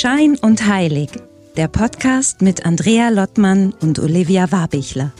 Schein und Heilig, der Podcast mit Andrea Lottmann und Olivia Warbichler.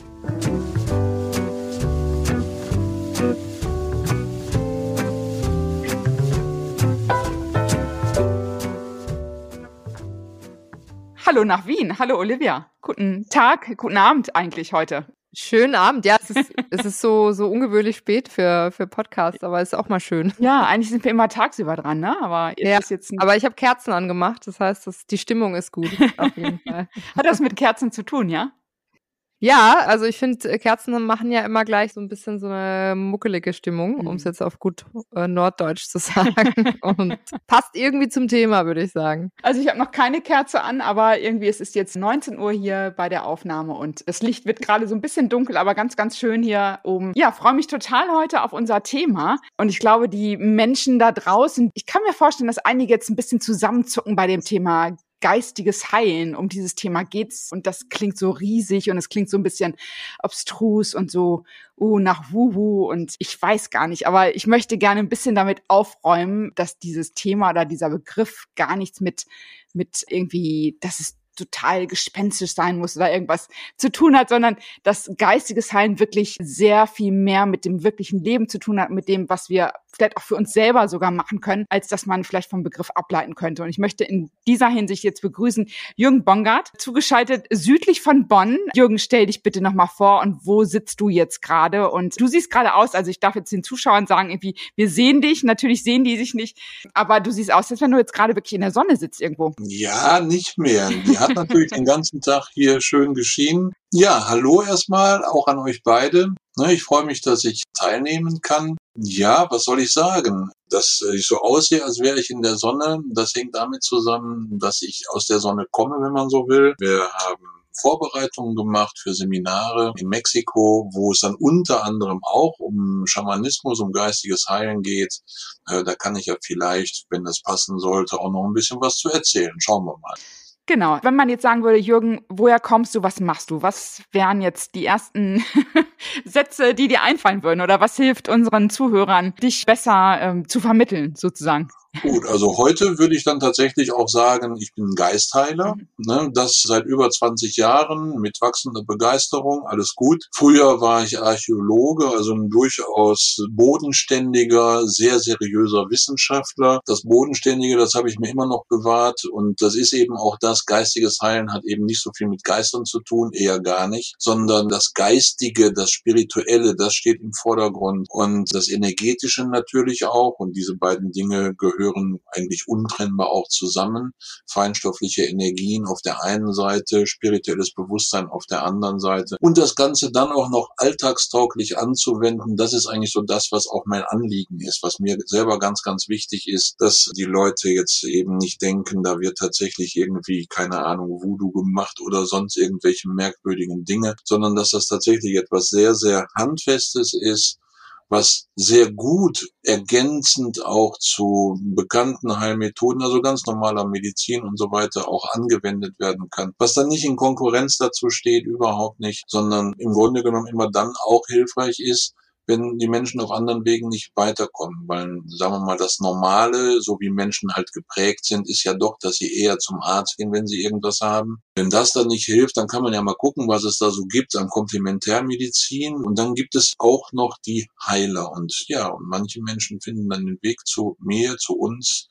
Hallo nach Wien. Hallo Olivia. Guten Tag, guten Abend eigentlich heute. Schönen Abend, ja, es ist, es ist so, so ungewöhnlich spät für, für Podcasts, aber es ist auch mal schön. Ja, eigentlich sind wir immer tagsüber dran, ne? Aber ja, ist jetzt aber ich habe Kerzen angemacht, das heißt, das, die Stimmung ist gut. Auf jeden Fall. Hat das mit Kerzen zu tun, ja? Ja, also ich finde, äh, Kerzen machen ja immer gleich so ein bisschen so eine muckelige Stimmung, um es mhm. jetzt auf gut äh, Norddeutsch zu sagen. Und passt irgendwie zum Thema, würde ich sagen. Also ich habe noch keine Kerze an, aber irgendwie es ist jetzt 19 Uhr hier bei der Aufnahme und das Licht wird gerade so ein bisschen dunkel, aber ganz, ganz schön hier oben. Ja, freue mich total heute auf unser Thema. Und ich glaube, die Menschen da draußen, ich kann mir vorstellen, dass einige jetzt ein bisschen zusammenzucken bei dem Thema geistiges Heilen. Um dieses Thema geht's. Und das klingt so riesig und es klingt so ein bisschen abstrus und so uh, nach Wuhu. Und ich weiß gar nicht, aber ich möchte gerne ein bisschen damit aufräumen, dass dieses Thema oder dieser Begriff gar nichts mit mit irgendwie, dass es total gespenstisch sein muss oder irgendwas zu tun hat, sondern dass geistiges Heilen wirklich sehr viel mehr mit dem wirklichen Leben zu tun hat, mit dem, was wir vielleicht auch für uns selber sogar machen können, als dass man vielleicht vom Begriff ableiten könnte. Und ich möchte in dieser Hinsicht jetzt begrüßen Jürgen Bongard, zugeschaltet südlich von Bonn. Jürgen, stell dich bitte nochmal vor und wo sitzt du jetzt gerade? Und du siehst gerade aus, also ich darf jetzt den Zuschauern sagen, irgendwie, wir sehen dich, natürlich sehen die sich nicht, aber du siehst aus, als wenn du jetzt gerade wirklich in der Sonne sitzt irgendwo. Ja, nicht mehr. Die hat natürlich den ganzen Tag hier schön geschienen. Ja, hallo erstmal, auch an euch beide. Ne, ich freue mich, dass ich teilnehmen kann. Ja, was soll ich sagen? Dass ich so aussehe, als wäre ich in der Sonne, das hängt damit zusammen, dass ich aus der Sonne komme, wenn man so will. Wir haben Vorbereitungen gemacht für Seminare in Mexiko, wo es dann unter anderem auch um Schamanismus, um geistiges Heilen geht. Äh, da kann ich ja vielleicht, wenn das passen sollte, auch noch ein bisschen was zu erzählen. Schauen wir mal. Genau. Wenn man jetzt sagen würde, Jürgen, woher kommst du, was machst du? Was wären jetzt die ersten Sätze, die dir einfallen würden? Oder was hilft unseren Zuhörern, dich besser ähm, zu vermitteln, sozusagen? Gut, also heute würde ich dann tatsächlich auch sagen, ich bin Geistheiler. Mhm. Ne, das seit über 20 Jahren mit wachsender Begeisterung, alles gut. Früher war ich Archäologe, also ein durchaus bodenständiger, sehr seriöser Wissenschaftler. Das Bodenständige, das habe ich mir immer noch bewahrt und das ist eben auch das, geistiges Heilen hat eben nicht so viel mit Geistern zu tun, eher gar nicht, sondern das Geistige, das Spirituelle, das steht im Vordergrund und das Energetische natürlich auch und diese beiden Dinge gehören gehören eigentlich untrennbar auch zusammen. Feinstoffliche Energien auf der einen Seite, spirituelles Bewusstsein auf der anderen Seite. Und das Ganze dann auch noch alltagstauglich anzuwenden, das ist eigentlich so das, was auch mein Anliegen ist, was mir selber ganz, ganz wichtig ist, dass die Leute jetzt eben nicht denken, da wird tatsächlich irgendwie, keine Ahnung, Voodoo gemacht oder sonst irgendwelche merkwürdigen Dinge, sondern dass das tatsächlich etwas sehr, sehr Handfestes ist, was sehr gut ergänzend auch zu bekannten Heilmethoden, also ganz normaler Medizin und so weiter auch angewendet werden kann. Was dann nicht in Konkurrenz dazu steht, überhaupt nicht, sondern im Grunde genommen immer dann auch hilfreich ist, wenn die Menschen auf anderen Wegen nicht weiterkommen. Weil, sagen wir mal, das Normale, so wie Menschen halt geprägt sind, ist ja doch, dass sie eher zum Arzt gehen, wenn sie irgendwas haben. Wenn das dann nicht hilft, dann kann man ja mal gucken, was es da so gibt an Komplementärmedizin. Und dann gibt es auch noch die Heiler. Und ja, und manche Menschen finden dann den Weg zu mir, zu uns.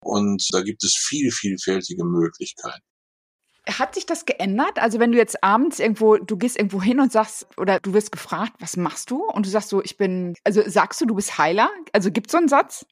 Und da gibt es viel, vielfältige Möglichkeiten. Hat sich das geändert? Also wenn du jetzt abends irgendwo, du gehst irgendwo hin und sagst, oder du wirst gefragt, was machst du? Und du sagst so, ich bin, also sagst du, du bist Heiler? Also gibt es so einen Satz?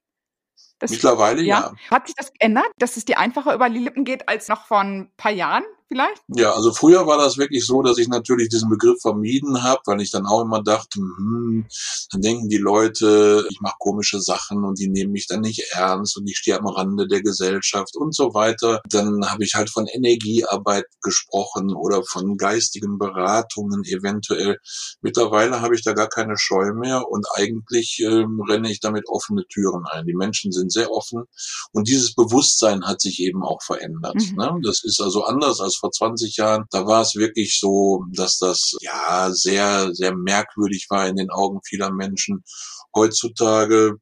Das, Mittlerweile ja. ja. Hat sich das geändert, dass es dir einfacher über die Lippen geht als noch vor ein paar Jahren? Vielleicht? Ja, also früher war das wirklich so, dass ich natürlich diesen Begriff vermieden habe, weil ich dann auch immer dachte, hm, dann denken die Leute, ich mache komische Sachen und die nehmen mich dann nicht ernst und ich stehe am Rande der Gesellschaft und so weiter. Dann habe ich halt von Energiearbeit gesprochen oder von geistigen Beratungen eventuell. Mittlerweile habe ich da gar keine Scheu mehr und eigentlich ähm, renne ich damit offene Türen ein. Die Menschen sind sehr offen und dieses Bewusstsein hat sich eben auch verändert. Mhm. Ne? Das ist also anders als aus vor 20 Jahren, da war es wirklich so, dass das ja sehr, sehr merkwürdig war in den Augen vieler Menschen heutzutage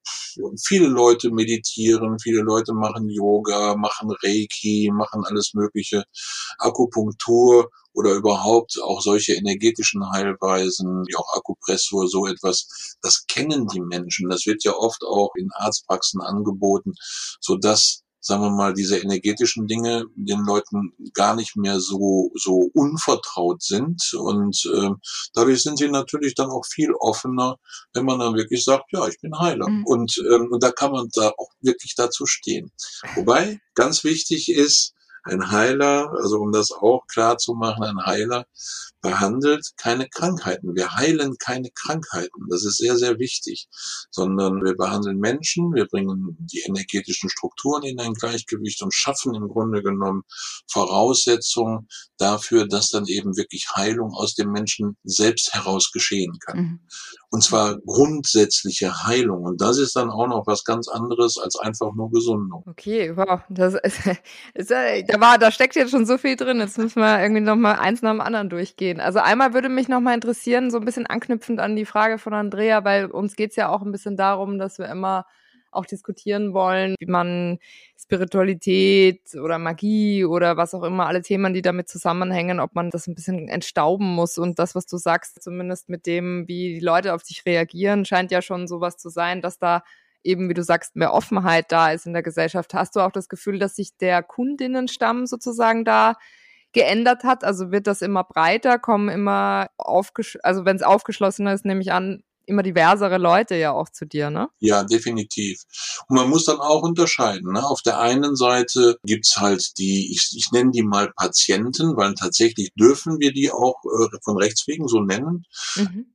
viele Leute meditieren, viele Leute machen Yoga, machen Reiki, machen alles Mögliche, Akupunktur oder überhaupt auch solche energetischen Heilweisen wie auch Akupressur, so etwas, das kennen die Menschen. Das wird ja oft auch in Arztpraxen angeboten, so dass sagen wir mal, diese energetischen Dinge den Leuten gar nicht mehr so, so unvertraut sind. Und äh, dadurch sind sie natürlich dann auch viel offener, wenn man dann wirklich sagt, ja, ich bin Heiler. Mhm. Und, ähm, und da kann man da auch wirklich dazu stehen. Wobei ganz wichtig ist, ein Heiler, also um das auch klar zu machen, ein Heiler behandelt keine Krankheiten. Wir heilen keine Krankheiten. Das ist sehr, sehr wichtig. Sondern wir behandeln Menschen, wir bringen die energetischen Strukturen in ein Gleichgewicht und schaffen im Grunde genommen Voraussetzungen dafür, dass dann eben wirklich Heilung aus dem Menschen selbst heraus geschehen kann. Mhm. Und zwar grundsätzliche Heilung. Und das ist dann auch noch was ganz anderes als einfach nur Gesundung. Okay, wow. Das ist, ist, da, war, da steckt jetzt schon so viel drin. Jetzt müssen wir irgendwie noch mal eins nach dem anderen durchgehen. Also einmal würde mich noch mal interessieren, so ein bisschen anknüpfend an die Frage von Andrea, weil uns geht's ja auch ein bisschen darum, dass wir immer auch diskutieren wollen, wie man Spiritualität oder Magie oder was auch immer, alle Themen, die damit zusammenhängen, ob man das ein bisschen entstauben muss. Und das, was du sagst, zumindest mit dem, wie die Leute auf sich reagieren, scheint ja schon sowas zu sein, dass da eben, wie du sagst, mehr Offenheit da ist in der Gesellschaft. Hast du auch das Gefühl, dass sich der Kundinnenstamm sozusagen da geändert hat? Also wird das immer breiter, kommen immer aufgesch also wenn es aufgeschlossener ist, nehme ich an, immer diversere Leute ja auch zu dir, ne? Ja, definitiv. Und man muss dann auch unterscheiden. Ne? Auf der einen Seite gibt's halt die, ich, ich nenne die mal Patienten, weil tatsächlich dürfen wir die auch äh, von Rechts wegen so nennen. Mhm.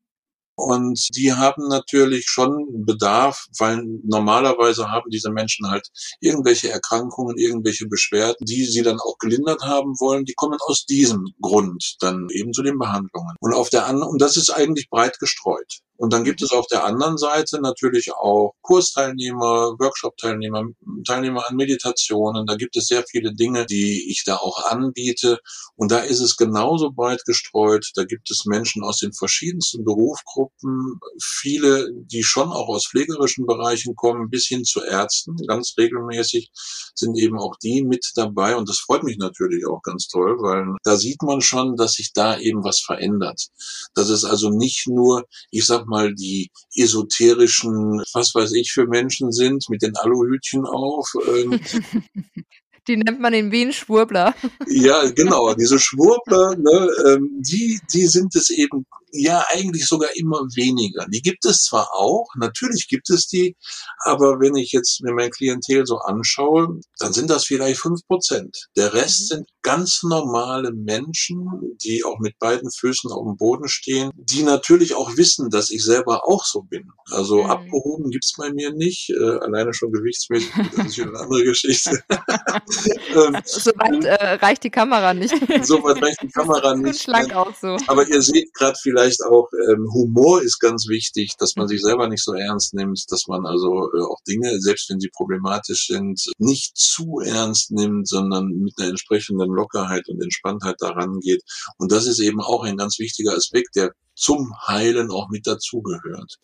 Und die haben natürlich schon Bedarf, weil normalerweise haben diese Menschen halt irgendwelche Erkrankungen, irgendwelche Beschwerden, die sie dann auch gelindert haben wollen, die kommen aus diesem Grund dann eben zu den Behandlungen. Und auf der anderen, und das ist eigentlich breit gestreut. Und dann gibt es auf der anderen Seite natürlich auch Kursteilnehmer, Workshop-Teilnehmer, Teilnehmer an Meditationen. Da gibt es sehr viele Dinge, die ich da auch anbiete. Und da ist es genauso breit gestreut. Da gibt es Menschen aus den verschiedensten Berufsgruppen, viele, die schon auch aus pflegerischen Bereichen kommen, bis hin zu Ärzten. Ganz regelmäßig sind eben auch die mit dabei. Und das freut mich natürlich auch ganz toll, weil da sieht man schon, dass sich da eben was verändert. Das ist also nicht nur, ich sag mal, die esoterischen, was weiß ich für Menschen sind, mit den Aluhütchen auf. Ähm, die nennt man in Wien Schwurbler. Ja, genau, diese Schwurbler, ne, ähm, die, die sind es eben ja eigentlich sogar immer weniger. Die gibt es zwar auch, natürlich gibt es die, aber wenn ich jetzt mir mein Klientel so anschaue, dann sind das vielleicht fünf Prozent. Der Rest mhm. sind ganz normale Menschen, die auch mit beiden Füßen auf dem Boden stehen, die natürlich auch wissen, dass ich selber auch so bin. Also mhm. abgehoben gibt's bei mir nicht, äh, alleine schon gewichtsmäßig, das ist eine andere Geschichte. ähm, Soweit äh, reicht die Kamera nicht. Soweit reicht die Kamera nicht. Schlank auch so. Aber ihr seht gerade vielleicht, vielleicht auch ähm, Humor ist ganz wichtig, dass man sich selber nicht so ernst nimmt, dass man also äh, auch Dinge, selbst wenn sie problematisch sind, nicht zu ernst nimmt, sondern mit einer entsprechenden Lockerheit und Entspanntheit daran geht. Und das ist eben auch ein ganz wichtiger Aspekt, der zum Heilen auch mit dazugehört.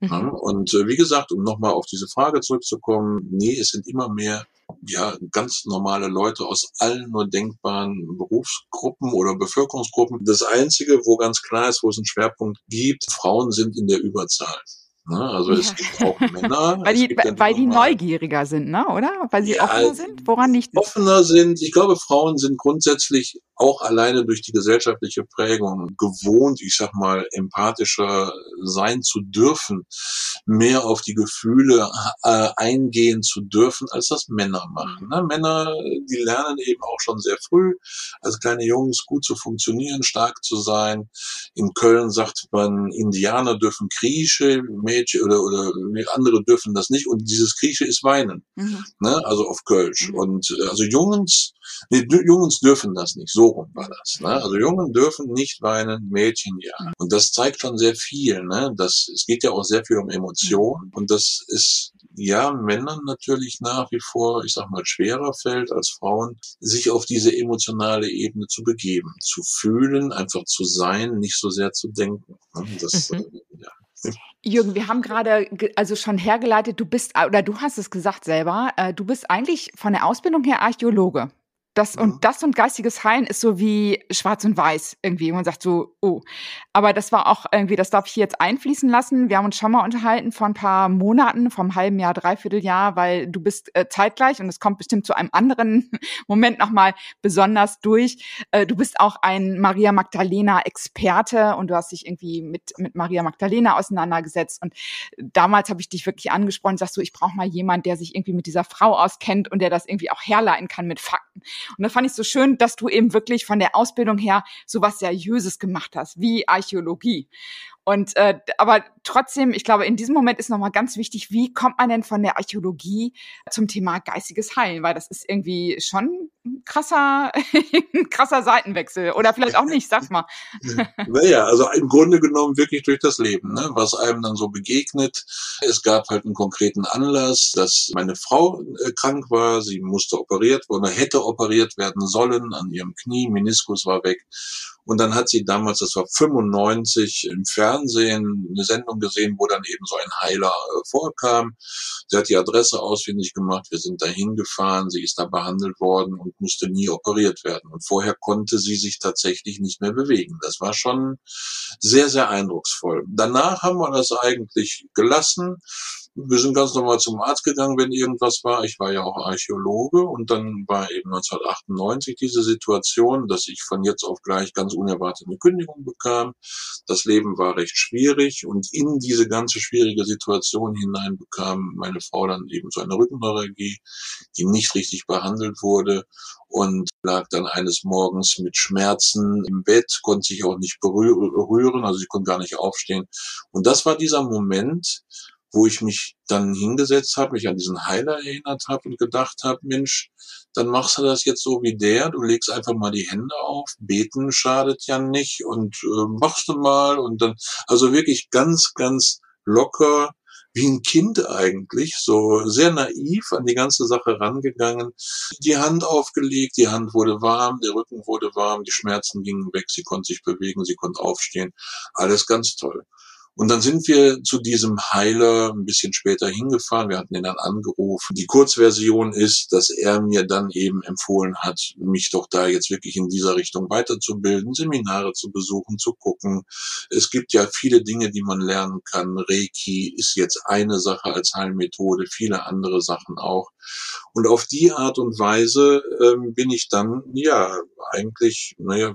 Mhm. Ja, und äh, wie gesagt, um nochmal auf diese Frage zurückzukommen, nee, es sind immer mehr ja, ganz normale Leute aus allen nur denkbaren Berufsgruppen oder Bevölkerungsgruppen. Das Einzige, wo ganz klar ist, wo es einen Schwerpunkt gibt, Frauen sind in der Überzahl. Ne? Also ja. es gibt auch Männer. weil die, weil die neugieriger sind, ne? oder? Weil sie ja, offener sind? Woran nicht? Offener sind. Ich glaube, Frauen sind grundsätzlich auch alleine durch die gesellschaftliche Prägung gewohnt, ich sag mal, empathischer sein zu dürfen, mehr auf die Gefühle äh, eingehen zu dürfen, als das Männer machen. Ne? Männer, die lernen eben auch schon sehr früh, als kleine Jungs gut zu funktionieren, stark zu sein. In Köln sagt man, Indianer dürfen Grieche, Mädchen oder, oder andere dürfen das nicht. Und dieses Grieche ist Weinen, mhm. ne? also auf Kölsch. Mhm. Und äh, also Jungs, nee, Jungs dürfen das nicht. So rum war das. Ne? Also Jungen dürfen nicht weinen, Mädchen ja. Und das zeigt schon sehr viel. Ne? Das, es geht ja auch sehr viel um Emotionen. Und das ist ja Männern natürlich nach wie vor, ich sag mal, schwerer fällt als Frauen, sich auf diese emotionale Ebene zu begeben, zu fühlen, einfach zu sein, nicht so sehr zu denken. Ne? Das, mhm. äh, ja. Jürgen, wir haben gerade also schon hergeleitet, du bist, oder du hast es gesagt selber, äh, du bist eigentlich von der Ausbildung her Archäologe. Das und mhm. das und geistiges Heilen ist so wie Schwarz und Weiß irgendwie. Man sagt so, oh. Aber das war auch irgendwie, das darf ich hier jetzt einfließen lassen. Wir haben uns schon mal unterhalten vor ein paar Monaten, vom halben Jahr, dreiviertel Jahr, weil du bist äh, zeitgleich und es kommt bestimmt zu einem anderen Moment nochmal besonders durch. Äh, du bist auch ein Maria Magdalena Experte und du hast dich irgendwie mit mit Maria Magdalena auseinandergesetzt. Und damals habe ich dich wirklich angesprochen, sagst du, ich brauche mal jemand, der sich irgendwie mit dieser Frau auskennt und der das irgendwie auch herleiten kann mit Fakten. Und da fand ich so schön, dass du eben wirklich von der Ausbildung her so was Seriöses gemacht hast, wie Archäologie. Und äh, aber trotzdem, ich glaube, in diesem Moment ist nochmal ganz wichtig, wie kommt man denn von der Archäologie zum Thema geistiges Heilen? Weil das ist irgendwie schon krasser, krasser Seitenwechsel. Oder vielleicht auch nicht, sag mal. Naja, also im Grunde genommen wirklich durch das Leben, ne? was einem dann so begegnet. Es gab halt einen konkreten Anlass, dass meine Frau äh, krank war, sie musste operiert oder hätte operiert werden sollen an ihrem Knie, Meniskus war weg. Und dann hat sie damals, das war 95, im Fernsehen eine Sendung gesehen, wo dann eben so ein Heiler äh, vorkam. Sie hat die Adresse ausfindig gemacht, wir sind dahin gefahren, sie ist da behandelt worden und musste nie operiert werden. Und vorher konnte sie sich tatsächlich nicht mehr bewegen. Das war schon sehr, sehr eindrucksvoll. Danach haben wir das eigentlich gelassen wir sind ganz normal zum Arzt gegangen, wenn irgendwas war. Ich war ja auch Archäologe und dann war eben 1998 diese Situation, dass ich von jetzt auf gleich ganz unerwartet eine Kündigung bekam. Das Leben war recht schwierig und in diese ganze schwierige Situation hinein bekam meine Frau dann eben so eine Rückenneuralgie, die nicht richtig behandelt wurde und lag dann eines Morgens mit Schmerzen im Bett, konnte sich auch nicht berühren, also sie konnte gar nicht aufstehen. Und das war dieser Moment, wo ich mich dann hingesetzt habe, mich an diesen Heiler erinnert habe und gedacht habe, Mensch, dann machst du das jetzt so wie der, du legst einfach mal die Hände auf, beten schadet ja nicht. Und äh, machst du mal. Und dann, also wirklich ganz, ganz locker, wie ein Kind eigentlich, so sehr naiv an die ganze Sache rangegangen, die Hand aufgelegt, die Hand wurde warm, der Rücken wurde warm, die Schmerzen gingen weg, sie konnte sich bewegen, sie konnte aufstehen, alles ganz toll. Und dann sind wir zu diesem Heiler ein bisschen später hingefahren. Wir hatten ihn dann angerufen. Die Kurzversion ist, dass er mir dann eben empfohlen hat, mich doch da jetzt wirklich in dieser Richtung weiterzubilden, Seminare zu besuchen, zu gucken. Es gibt ja viele Dinge, die man lernen kann. Reiki ist jetzt eine Sache als Heilmethode, viele andere Sachen auch. Und auf die Art und Weise ähm, bin ich dann, ja, eigentlich, naja,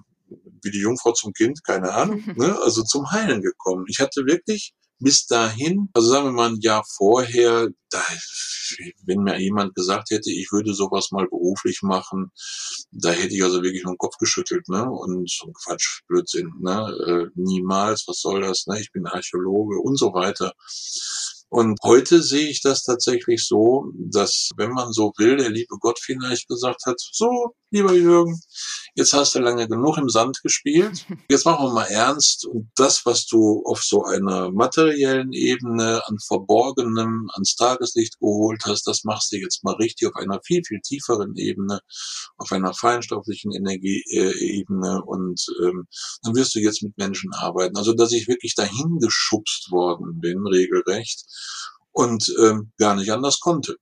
wie die Jungfrau zum Kind, keine Ahnung, ne? also zum Heilen gekommen. Ich hatte wirklich bis dahin, also sagen wir mal ein Jahr vorher, da, wenn mir jemand gesagt hätte, ich würde sowas mal beruflich machen, da hätte ich also wirklich nur den Kopf geschüttelt, ne? Und so Quatsch, Blödsinn, ne? Äh, niemals, was soll das, ne? Ich bin Archäologe und so weiter. Und heute sehe ich das tatsächlich so, dass, wenn man so will, der liebe Gott vielleicht gesagt hat, so, lieber Jürgen, jetzt hast du lange genug im Sand gespielt, jetzt machen wir mal ernst und das, was du auf so einer materiellen Ebene an Verborgenem ans Tageslicht geholt hast, das machst du jetzt mal richtig auf einer viel, viel tieferen Ebene, auf einer feinstofflichen Energieebene und ähm, dann wirst du jetzt mit Menschen arbeiten. Also, dass ich wirklich dahin geschubst worden bin, regelrecht, und ähm, gar nicht anders konnte.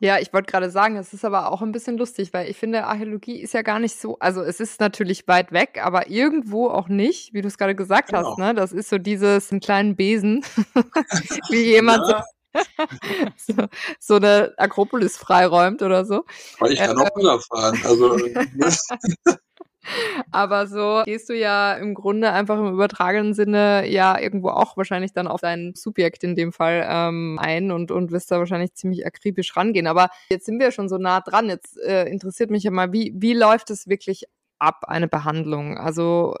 Ja, ich wollte gerade sagen, es ist aber auch ein bisschen lustig, weil ich finde, Archäologie ist ja gar nicht so, also es ist natürlich weit weg, aber irgendwo auch nicht, wie du es gerade gesagt genau. hast, ne? Das ist so dieses einen kleinen Besen, wie jemand ja. so, so, eine Akropolis freiräumt oder so. Weil ich kann auch fahren. Also ne? Aber so gehst du ja im Grunde einfach im übertragenen Sinne ja irgendwo auch wahrscheinlich dann auf dein Subjekt in dem Fall ähm, ein und, und wirst da wahrscheinlich ziemlich akribisch rangehen. Aber jetzt sind wir schon so nah dran. Jetzt äh, interessiert mich ja mal, wie, wie läuft es wirklich ab, eine Behandlung? Also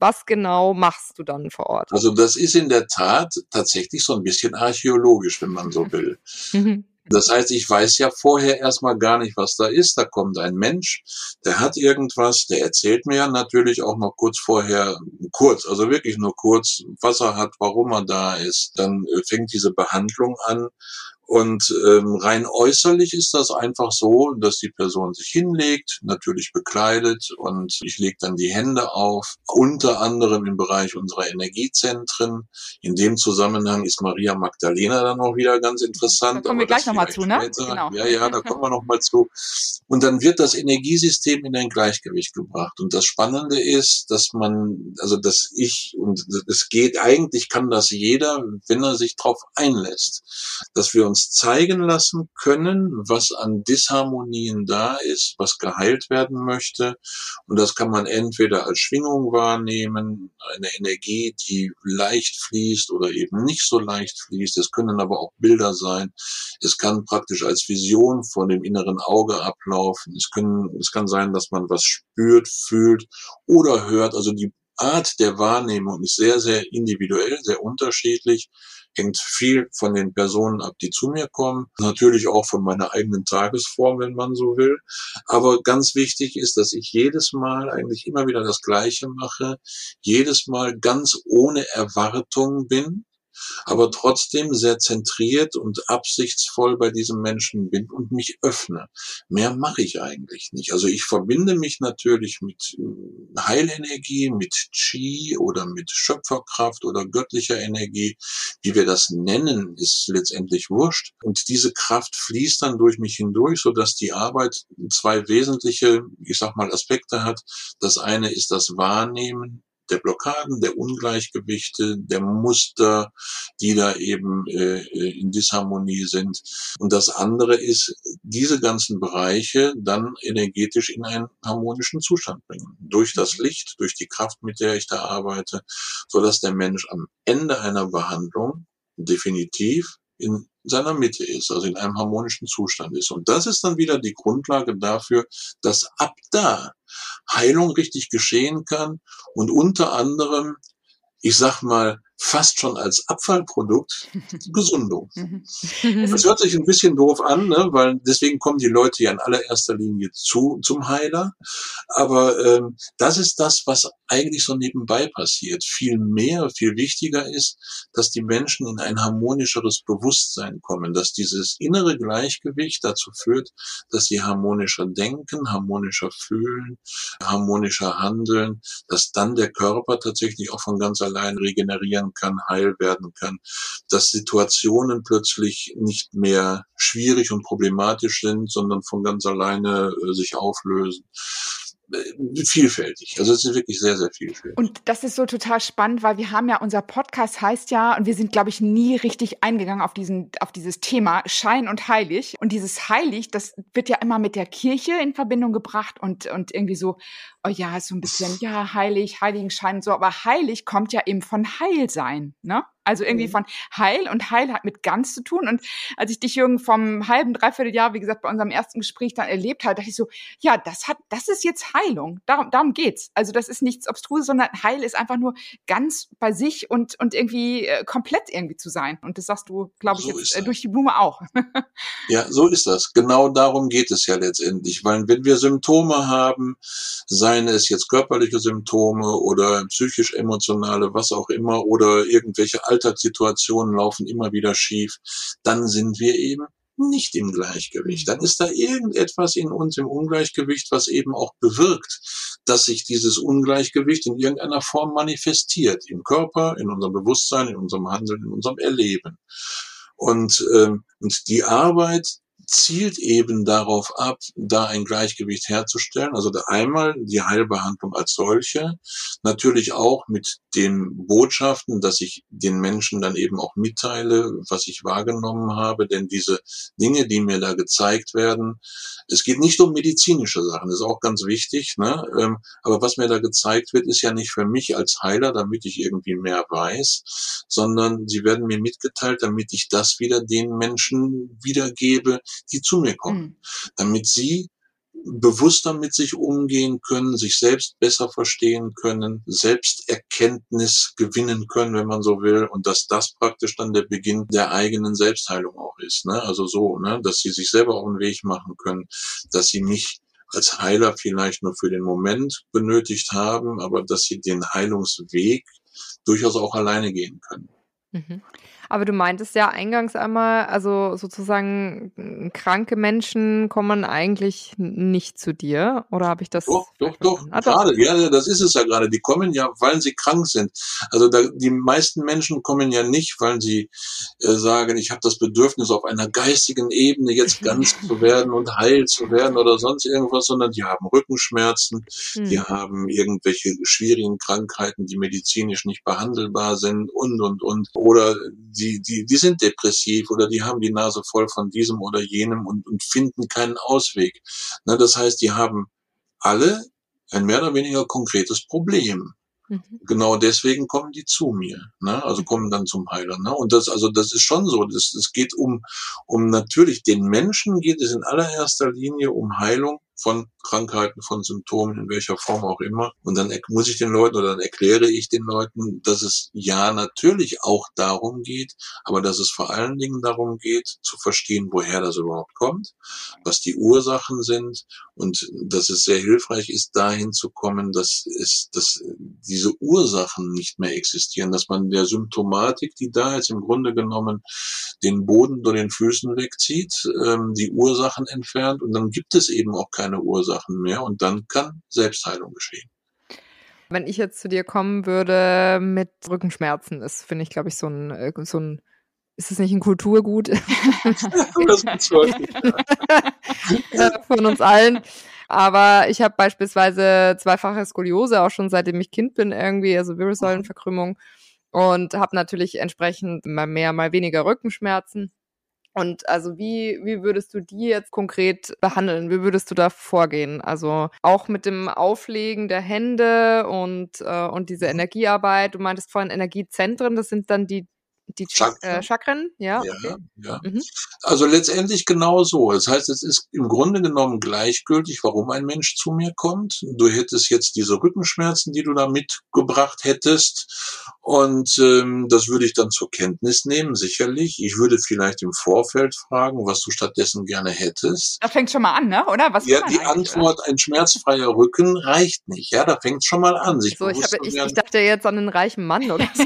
was genau machst du dann vor Ort? Also das ist in der Tat tatsächlich so ein bisschen archäologisch, wenn man so will. Mhm. Das heißt, ich weiß ja vorher erstmal gar nicht, was da ist. Da kommt ein Mensch, der hat irgendwas, der erzählt mir natürlich auch noch kurz vorher, kurz, also wirklich nur kurz, was er hat, warum er da ist. Dann äh, fängt diese Behandlung an Und ähm, rein äußerlich ist das einfach so, dass die Person sich hinlegt, natürlich bekleidet und ich lege dann die Hände auf, unter anderem im Bereich unserer Energiezentren. In dem Zusammenhang ist Maria Magdalena dann auch wieder ganz interessant. Da kommen wir gleich nochmal zu, ne? Genau. Ja, ja, da kommen wir nochmal zu. Und dann wird das Energiesystem in ein Gleichgewicht gebracht. Und das Spannende ist, dass man, also dass ich, und es geht, eigentlich kann das jeder, wenn er sich drauf einlässt, dass wir uns uns zeigen lassen können, was an Disharmonien da ist, was geheilt werden möchte. Und das kann man entweder als Schwingung wahrnehmen, eine Energie, die leicht fließt oder eben nicht so leicht fließt. Es können aber auch Bilder sein. Es kann praktisch als Vision von dem inneren Auge ablaufen. Es, können, es kann sein, dass man was spürt, fühlt oder hört. Also die Art der Wahrnehmung ist sehr, sehr individuell, sehr unterschiedlich hängt viel von den Personen ab, die zu mir kommen. Natürlich auch von meiner eigenen Tagesform, wenn man so will. Aber ganz wichtig ist, dass ich jedes Mal eigentlich immer wieder das Gleiche mache, jedes Mal ganz ohne Erwartung bin aber trotzdem sehr zentriert und absichtsvoll bei diesem Menschen bin und mich öffne. Mehr mache ich eigentlich nicht. Also ich verbinde mich natürlich mit äh, Heilenergie, mit Chi oder mit Schöpferkraft oder göttlicher Energie. Wie wir das nennen, ist letztendlich wurscht. Und diese Kraft fließt dann durch mich hindurch, sodass die Arbeit zwei wesentliche, ich sag mal, Aspekte hat. Das eine ist das Wahrnehmen der Blockaden, der Ungleichgewichte, der Muster, die da eben äh, in Disharmonie sind. Und das andere ist, diese ganzen Bereiche dann energetisch in einen harmonischen Zustand bringen. Durch das Licht, durch die Kraft, mit der ich da arbeite, so dass der Mensch am Ende einer Behandlung definitiv in seiner Mitte ist, also in einem harmonischen Zustand ist. Und das ist dann wieder die Grundlage dafür, dass ab da Heilung richtig geschehen kann und unter anderem, ich sag mal, fast schon als Abfallprodukt Gesundung. Mhm. Das hört sich ein bisschen doof an, ne? weil deswegen kommen die Leute ja in allererster Linie zu zum Heiler. Aber ähm, das ist das, was eigentlich so nebenbei passiert. Viel mehr, viel wichtiger ist, dass die Menschen in ein harmonischeres Bewusstsein kommen, dass dieses innere Gleichgewicht dazu führt, dass sie harmonischer denken, harmonischer fühlen, harmonischer handeln, dass dann der Körper tatsächlich auch von ganz allein regenerieren werden kann, heil werden kann, dass Situationen plötzlich nicht mehr schwierig und problematisch sind, sondern von ganz alleine äh, sich auflösen äh, vielfältig. Also es ist wirklich sehr, sehr vielfältig. Und das ist so total spannend, weil wir haben ja, unser Podcast heißt ja, und wir sind, glaube ich, nie richtig eingegangen auf diesen, auf dieses Thema Schein und Heilig. Und dieses Heilig, das wird ja immer mit der Kirche in Verbindung gebracht und, und irgendwie so, oh ja, so ein bisschen, ja, heilig, Heiligenschein so, aber heilig kommt ja eben von Heilsein, ne? Also irgendwie mhm. von Heil und Heil hat mit ganz zu tun. Und als ich dich, Jürgen, vom halben, dreiviertel Jahr, wie gesagt, bei unserem ersten Gespräch dann erlebt habe, dachte ich so, ja, das hat, das ist jetzt Heilung. Darum, darum geht's. Also das ist nichts Obstruses, sondern Heil ist einfach nur ganz bei sich und, und irgendwie äh, komplett irgendwie zu sein. Und das sagst du, glaube ich, so jetzt, äh, durch die Blume auch. ja, so ist das. Genau darum geht es ja letztendlich. Weil wenn wir Symptome haben, seien es jetzt körperliche Symptome oder psychisch-emotionale, was auch immer, oder irgendwelche Alltagssituationen laufen immer wieder schief, dann sind wir eben nicht im Gleichgewicht. Dann ist da irgendetwas in uns im Ungleichgewicht, was eben auch bewirkt, dass sich dieses Ungleichgewicht in irgendeiner Form manifestiert. Im Körper, in unserem Bewusstsein, in unserem Handeln, in unserem Erleben. Und, ähm, und die Arbeit zielt eben darauf ab, da ein Gleichgewicht herzustellen. Also einmal die Heilbehandlung als solche, natürlich auch mit den Botschaften, dass ich den Menschen dann eben auch mitteile, was ich wahrgenommen habe, denn diese Dinge, die mir da gezeigt werden, es geht nicht um medizinische Sachen, das ist auch ganz wichtig, ne? Ähm, aber was mir da gezeigt wird, ist ja nicht für mich als Heiler, damit ich irgendwie mehr weiß, sondern sie werden mir mitgeteilt, damit ich das wieder den Menschen wiedergebe, die zu mir kommen, mhm. damit sie bewusster mit sich umgehen können, sich selbst besser verstehen können, Selbsterkenntnis gewinnen können, wenn man so will, und dass das praktisch dann der Beginn der eigenen Selbstheilung auch ist. Ne? Also so, ne? dass sie sich selber auch einen Weg machen können, dass sie mich als Heiler vielleicht nur für den Moment benötigt haben, aber dass sie den Heilungsweg durchaus auch alleine gehen können. Mhm. Aber du meintest ja eingangs einmal, also sozusagen kranke Menschen kommen eigentlich nicht zu dir, oder habe ich das? Doch, doch, doch. Ah, gerade, ja, das ist es ja gerade. Die kommen ja, weil sie krank sind. Also da, die meisten Menschen kommen ja nicht, weil sie äh, sagen, ich habe das Bedürfnis, auf einer geistigen Ebene jetzt ganz zu werden und heil zu werden oder sonst irgendwas, sondern die haben Rückenschmerzen, hm. die haben irgendwelche schwierigen Krankheiten, die medizinisch nicht behandelbar sind und und und oder die die die sind depressiv oder die haben die Nase voll von diesem oder jenem und, und finden keinen Ausweg. Na, das heißt, die haben alle ein mehr oder weniger konkretes Problem. Mhm. Genau deswegen kommen die zu mir, ne? also kommen dann zum Heiler. Ne? Und das, also das ist schon so. Das, es geht um, um natürlich den Menschen geht es in allererster Linie um Heilung von Krankheiten, von Symptomen, in welcher Form auch immer. Und dann muss ich den Leuten oder dann erkläre ich den Leuten, dass es ja natürlich auch darum geht, aber dass es vor allen Dingen darum geht, zu verstehen, woher das überhaupt kommt, was die Ursachen sind und dass es sehr hilfreich ist, dahin zu kommen, dass es, dass diese Ursachen nicht mehr existieren, dass man der Symptomatik, die da jetzt im Grunde genommen den Boden unter den Füßen wegzieht, ähm, die Ursachen entfernt und dann gibt es eben auch keine keine Ursachen mehr und dann kann Selbstheilung geschehen. Wenn ich jetzt zu dir kommen würde mit Rückenschmerzen, ist, finde ich, glaube ich, so ein, äh, so ein, ist es nicht ein Kulturgut? Von uns allen. Aber ich habe beispielsweise zweifache Skoliose auch schon seitdem ich Kind bin irgendwie, also Wirbelsäulenverkrümmung und habe natürlich entsprechend mal mehr, mal weniger Rückenschmerzen. Und also wie, wie würdest du die jetzt konkret behandeln? Wie würdest du da vorgehen? Also auch mit dem Auflegen der Hände und, äh, und diese. Energiearbeit. Du meintest vorhin Energiezentren, das sind dann die die Chakren, äh, Chakren? ja. Ja, okay. ja. Mhm. Also letztendlich genau so. Das heißt, es ist im Grunde genommen gleichgültig, warum ein Mensch zu mir kommt. Du hättest jetzt diese Rückenschmerzen, die du da mitgebracht hättest. Und ähm, das würde ich dann zur Kenntnis nehmen, sicherlich. Ich würde vielleicht im Vorfeld fragen, was du stattdessen gerne hättest. Da fängt schon mal an, ne? oder? Was ja, die Antwort, oder? ein schmerzfreier Rücken reicht nicht. Ja, da fängt schon mal an. Sich so, ich, hab, ich, ich dachte jetzt an einen reichen Mann oder so.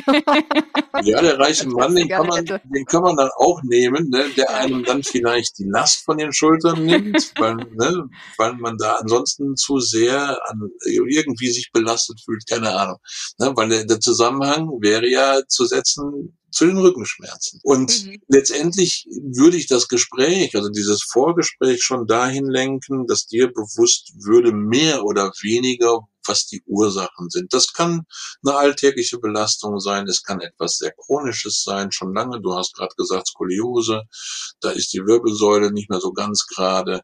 ja, der reiche Mann, den kann, man, den kann man dann auch nehmen, ne, der einem dann vielleicht die Last von den Schultern nimmt, weil, ne, weil man da ansonsten zu sehr an, irgendwie sich belastet fühlt, keine Ahnung. Ne, weil der, der Zusammenhang wäre ja zu setzen zu den Rückenschmerzen. Und mhm. letztendlich würde ich das Gespräch, also dieses Vorgespräch schon dahin lenken, dass dir bewusst würde, mehr oder weniger, was die Ursachen sind. Das kann eine alltägliche Belastung sein, es kann etwas sehr Chronisches sein, schon lange. Du hast gerade gesagt, Skoliose, da ist die Wirbelsäule nicht mehr so ganz gerade.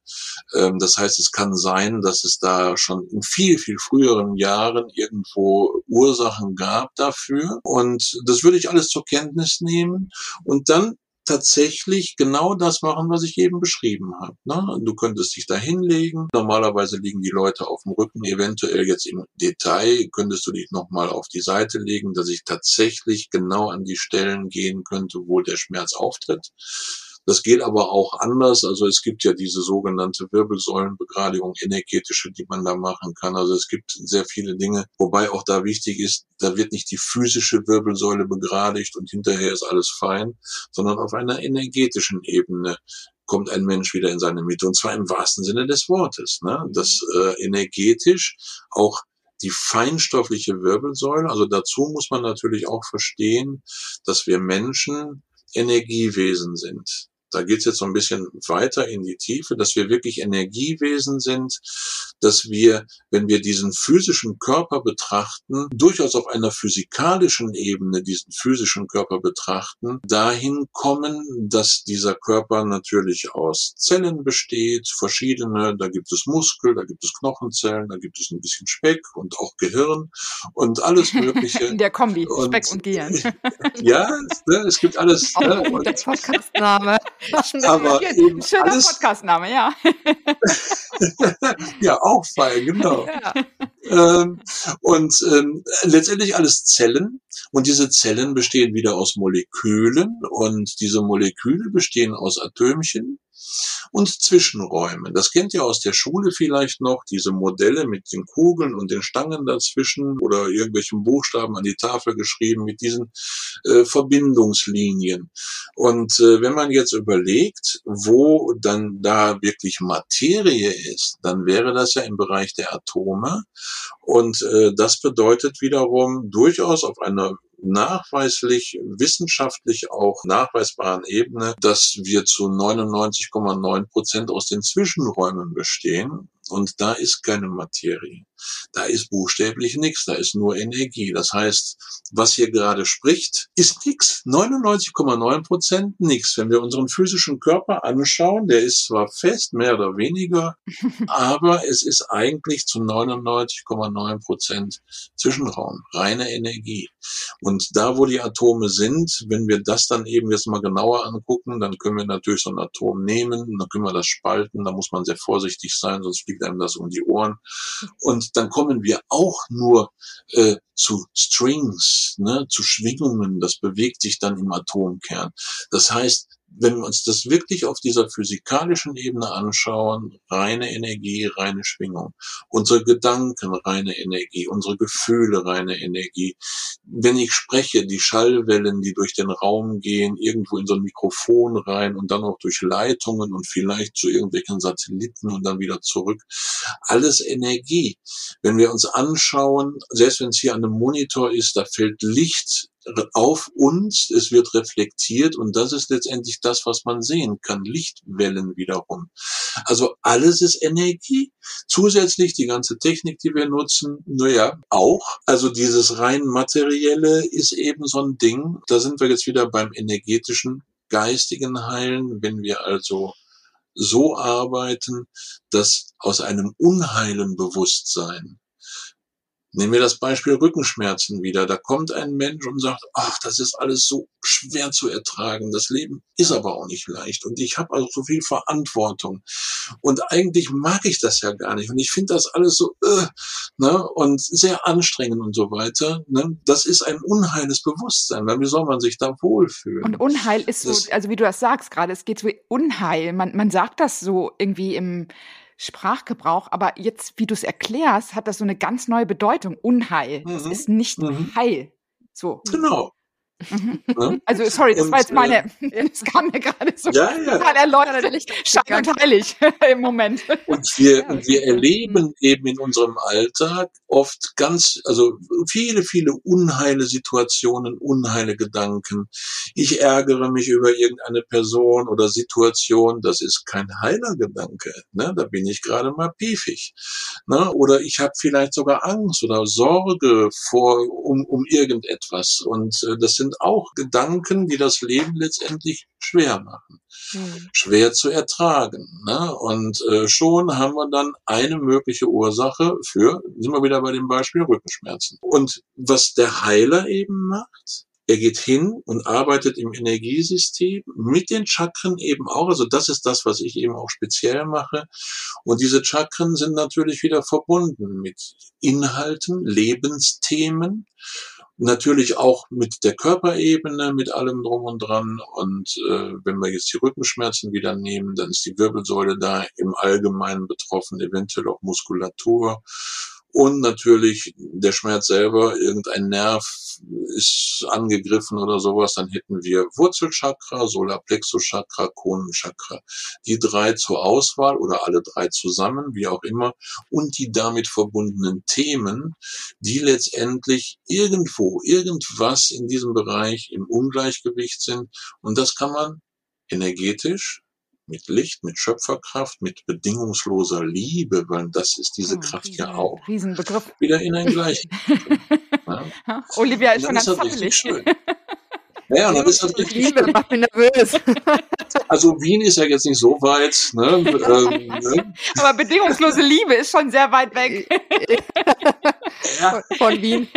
Ähm, das heißt, es kann sein, dass es da schon in viel, viel früheren Jahren irgendwo Ursachen gab dafür. Und das würde ich alles zur Kenntnis nehmen und dann tatsächlich genau das machen, was ich eben beschrieben habe. Ne? Du könntest dich da hinlegen. Normalerweise liegen die Leute auf dem Rücken. Eventuell jetzt im Detail könntest du dich nochmal auf die Seite legen, dass ich tatsächlich genau an die Stellen gehen könnte, wo der Schmerz auftritt. Das geht aber auch anders. Also es gibt ja diese sogenannte Wirbelsäulenbegradigung, energetische, die man da machen kann. Also es gibt sehr viele Dinge, wobei auch da wichtig ist, da wird nicht die physische Wirbelsäule begradigt und hinterher ist alles fein, sondern auf einer energetischen Ebene kommt ein Mensch wieder in seine Mitte und zwar im wahrsten Sinne des Wortes. Ne? Das äh, energetisch auch die feinstoffliche Wirbelsäule. Also dazu muss man natürlich auch verstehen, dass wir Menschen Energiewesen sind da geht es jetzt so ein bisschen weiter in die Tiefe, dass wir wirklich Energiewesen sind, dass wir, wenn wir diesen physischen Körper betrachten, durchaus auf einer physikalischen Ebene diesen physischen Körper betrachten, dahin kommen, dass dieser Körper natürlich aus Zellen besteht, verschiedene, da gibt es Muskel, da gibt es Knochenzellen, da gibt es ein bisschen Speck und auch Gehirn und alles Mögliche. In der Kombi, und, Speck und Gehirn. ja, ne, es gibt alles. Auch ne, der Podcastname. Aber eben Schöner Podcastname, ja. ja, auch fein, genau. Ja. ähm, und ähm, letztendlich alles Zellen. Und diese Zellen bestehen wieder aus Molekülen und diese Moleküle bestehen aus Atömchen und Zwischenräume. Das kennt ihr aus der Schule vielleicht noch, diese Modelle mit den Kugeln und den Stangen dazwischen oder irgendwelchen Buchstaben an die Tafel geschrieben mit diesen äh, Verbindungslinien. Und äh, wenn man jetzt überlegt, wo dann da wirklich Materie ist, dann wäre das ja im Bereich der Atome. Und äh, das bedeutet wiederum durchaus auf einer nachweislich, wissenschaftlich auch nachweisbaren Ebene, dass wir zu 99,9 Prozent aus den Zwischenräumen bestehen. Und da ist keine Materie. Da ist buchstäblich nichts, da ist nur Energie. Das heißt, was hier gerade spricht, ist nichts. 99,9 Prozent nichts. Wenn wir unseren physischen Körper anschauen, der ist zwar fest, mehr oder weniger, aber es ist eigentlich zu 99,9 Prozent Zwischenraum, reine Energie. Und da, wo die Atome sind, wenn wir das dann eben jetzt mal genauer angucken, dann können wir natürlich so ein Atom nehmen, dann können wir das spalten, da muss man sehr vorsichtig sein, sonst fliegt einem das um die Ohren. Und dann kommen wir auch nur äh, zu Strings, ne, zu Schwingungen. Das bewegt sich dann im Atomkern. Das heißt, wenn wir uns das wirklich auf dieser physikalischen Ebene anschauen, reine Energie, reine Schwingung. Unsere Gedanken, reine Energie, unsere Gefühle, reine Energie. Wenn ich spreche, die Schallwellen, die durch den Raum gehen, irgendwo in so ein Mikrofon rein und dann auch durch Leitungen und vielleicht zu irgendwelchen Satelliten und dann wieder zurück. Alles Energie. Wenn wir uns anschauen, selbst wenn es hier an einem Monitor ist, da fällt Licht auf uns, es wird reflektiert und das ist letztendlich das, was man sehen kann, Lichtwellen wiederum. Also alles ist Energie. Zusätzlich die ganze Technik, die wir nutzen, naja, auch. Also dieses rein materielle ist eben so ein Ding. Da sind wir jetzt wieder beim energetischen, geistigen Heilen, wenn wir also so arbeiten, dass aus einem unheilen Bewusstsein Nehmen wir das Beispiel Rückenschmerzen wieder. Da kommt ein Mensch und sagt, ach, das ist alles so schwer zu ertragen. Das Leben ist aber auch nicht leicht. Und ich habe also so viel Verantwortung. Und eigentlich mag ich das ja gar nicht. Und ich finde das alles so äh, ne, und sehr anstrengend und so weiter. Ne? Das ist ein unheiles Bewusstsein. Weil wie soll man sich da wohlfühlen? Und Unheil ist so, also wie du das sagst gerade, es geht so Unheil. Man, man sagt das so irgendwie im Sprachgebrauch, aber jetzt, wie du es erklärst, hat das so eine ganz neue Bedeutung. Unheil. Mhm. Es ist nicht mhm. Heil. So. Genau. Mhm. Ne? Also sorry, das und, war jetzt meine, äh, das kam mir gerade so ja, ja. erläutert, schein und heilig im Moment. Und wir, ja, wir erleben eben in unserem Alltag oft ganz, also viele, viele unheile Situationen, unheile Gedanken. Ich ärgere mich über irgendeine Person oder Situation, das ist kein heiler Gedanke, ne? da bin ich gerade mal piefig. Ne? Oder ich habe vielleicht sogar Angst oder Sorge vor um, um irgendetwas und äh, das sind sind auch Gedanken, die das Leben letztendlich schwer machen, mhm. schwer zu ertragen. Ne? Und äh, schon haben wir dann eine mögliche Ursache für, sind wir wieder bei dem Beispiel Rückenschmerzen. Und was der Heiler eben macht, er geht hin und arbeitet im Energiesystem mit den Chakren eben auch. Also das ist das, was ich eben auch speziell mache. Und diese Chakren sind natürlich wieder verbunden mit Inhalten, Lebensthemen Natürlich auch mit der Körperebene, mit allem drum und dran. Und äh, wenn wir jetzt die Rückenschmerzen wieder nehmen, dann ist die Wirbelsäule da im Allgemeinen betroffen, eventuell auch Muskulatur. Und natürlich der Schmerz selber, irgendein Nerv ist angegriffen oder sowas, dann hätten wir Wurzelchakra, Solarplexuschakra, Kronenchakra. Die drei zur Auswahl oder alle drei zusammen, wie auch immer, und die damit verbundenen Themen, die letztendlich irgendwo, irgendwas in diesem Bereich im Ungleichgewicht sind. Und das kann man energetisch mit Licht, mit Schöpferkraft, mit bedingungsloser Liebe, weil das ist diese oh, Kraft Riesen, ja auch. Riesenbegriff. Wieder in ein Gleichgewicht. ja. Olivia ist schon ganz zappelig. Schön. Ja, dann ist das richtig. Liebe, macht mich nervös. Also Wien ist ja jetzt nicht so weit. Ne? ähm, ne? Aber bedingungslose Liebe ist schon sehr weit weg. ja. Von Wien.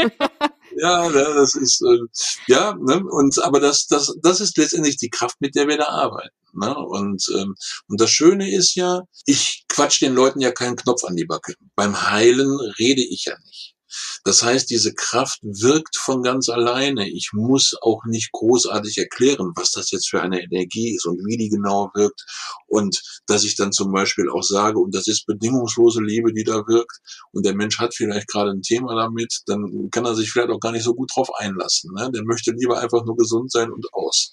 Ja, das ist äh, ja, ne, und aber das, das, das ist letztendlich die Kraft, mit der wir da arbeiten. Ne? Und, ähm, und das Schöne ist ja, ich quatsch den Leuten ja keinen Knopf an die Backe. Beim Heilen rede ich ja nicht. Das heißt, diese Kraft wirkt von ganz alleine. Ich muss auch nicht großartig erklären, was das jetzt für eine Energie ist und wie die genau wirkt. Und dass ich dann zum Beispiel auch sage, und das ist bedingungslose Liebe, die da wirkt, und der Mensch hat vielleicht gerade ein Thema damit, dann kann er sich vielleicht auch gar nicht so gut drauf einlassen. Ne? Der möchte lieber einfach nur gesund sein und aus.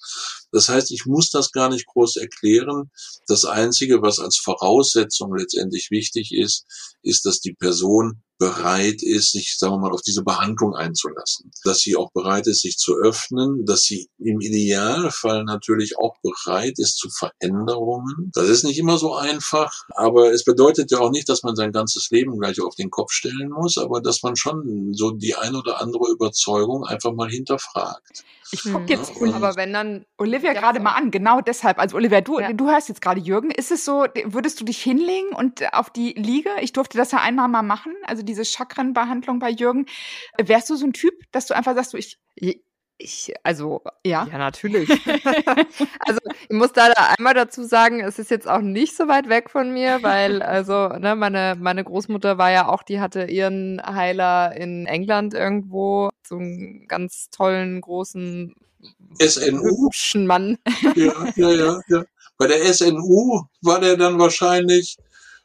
Das heißt, ich muss das gar nicht groß erklären. Das Einzige, was als Voraussetzung letztendlich wichtig ist, ist, dass die Person bereit ist, sich, sagen wir mal, auf diese Behandlung einzulassen. Dass sie auch bereit ist, sich zu öffnen, dass sie im Idealfall natürlich auch bereit ist zu Veränderungen. Das ist nicht immer so einfach, aber es bedeutet ja auch nicht, dass man sein ganzes Leben gleich auf den Kopf stellen muss, aber dass man schon so die ein oder andere Überzeugung einfach mal hinterfragt. Ich gucke hm. jetzt ja, aber wenn dann Olivia gerade mal an, genau deshalb. Also Olivia, du, ja. du hörst jetzt gerade Jürgen. Ist es so, würdest du dich hinlegen und auf die Liege? Ich durfte das ja einmal mal machen, also diese Chakrenbehandlung bei Jürgen. Wärst du so ein Typ, dass du einfach sagst, du, ich, ich, also, ja, ja natürlich. also, ich muss da einmal dazu sagen, es ist jetzt auch nicht so weit weg von mir, weil, also, ne, meine, meine Großmutter war ja auch, die hatte ihren Heiler in England irgendwo, so einen ganz tollen, großen, SNU? hübschen Mann. Ja, ja, ja, ja. Bei der SNU war der dann wahrscheinlich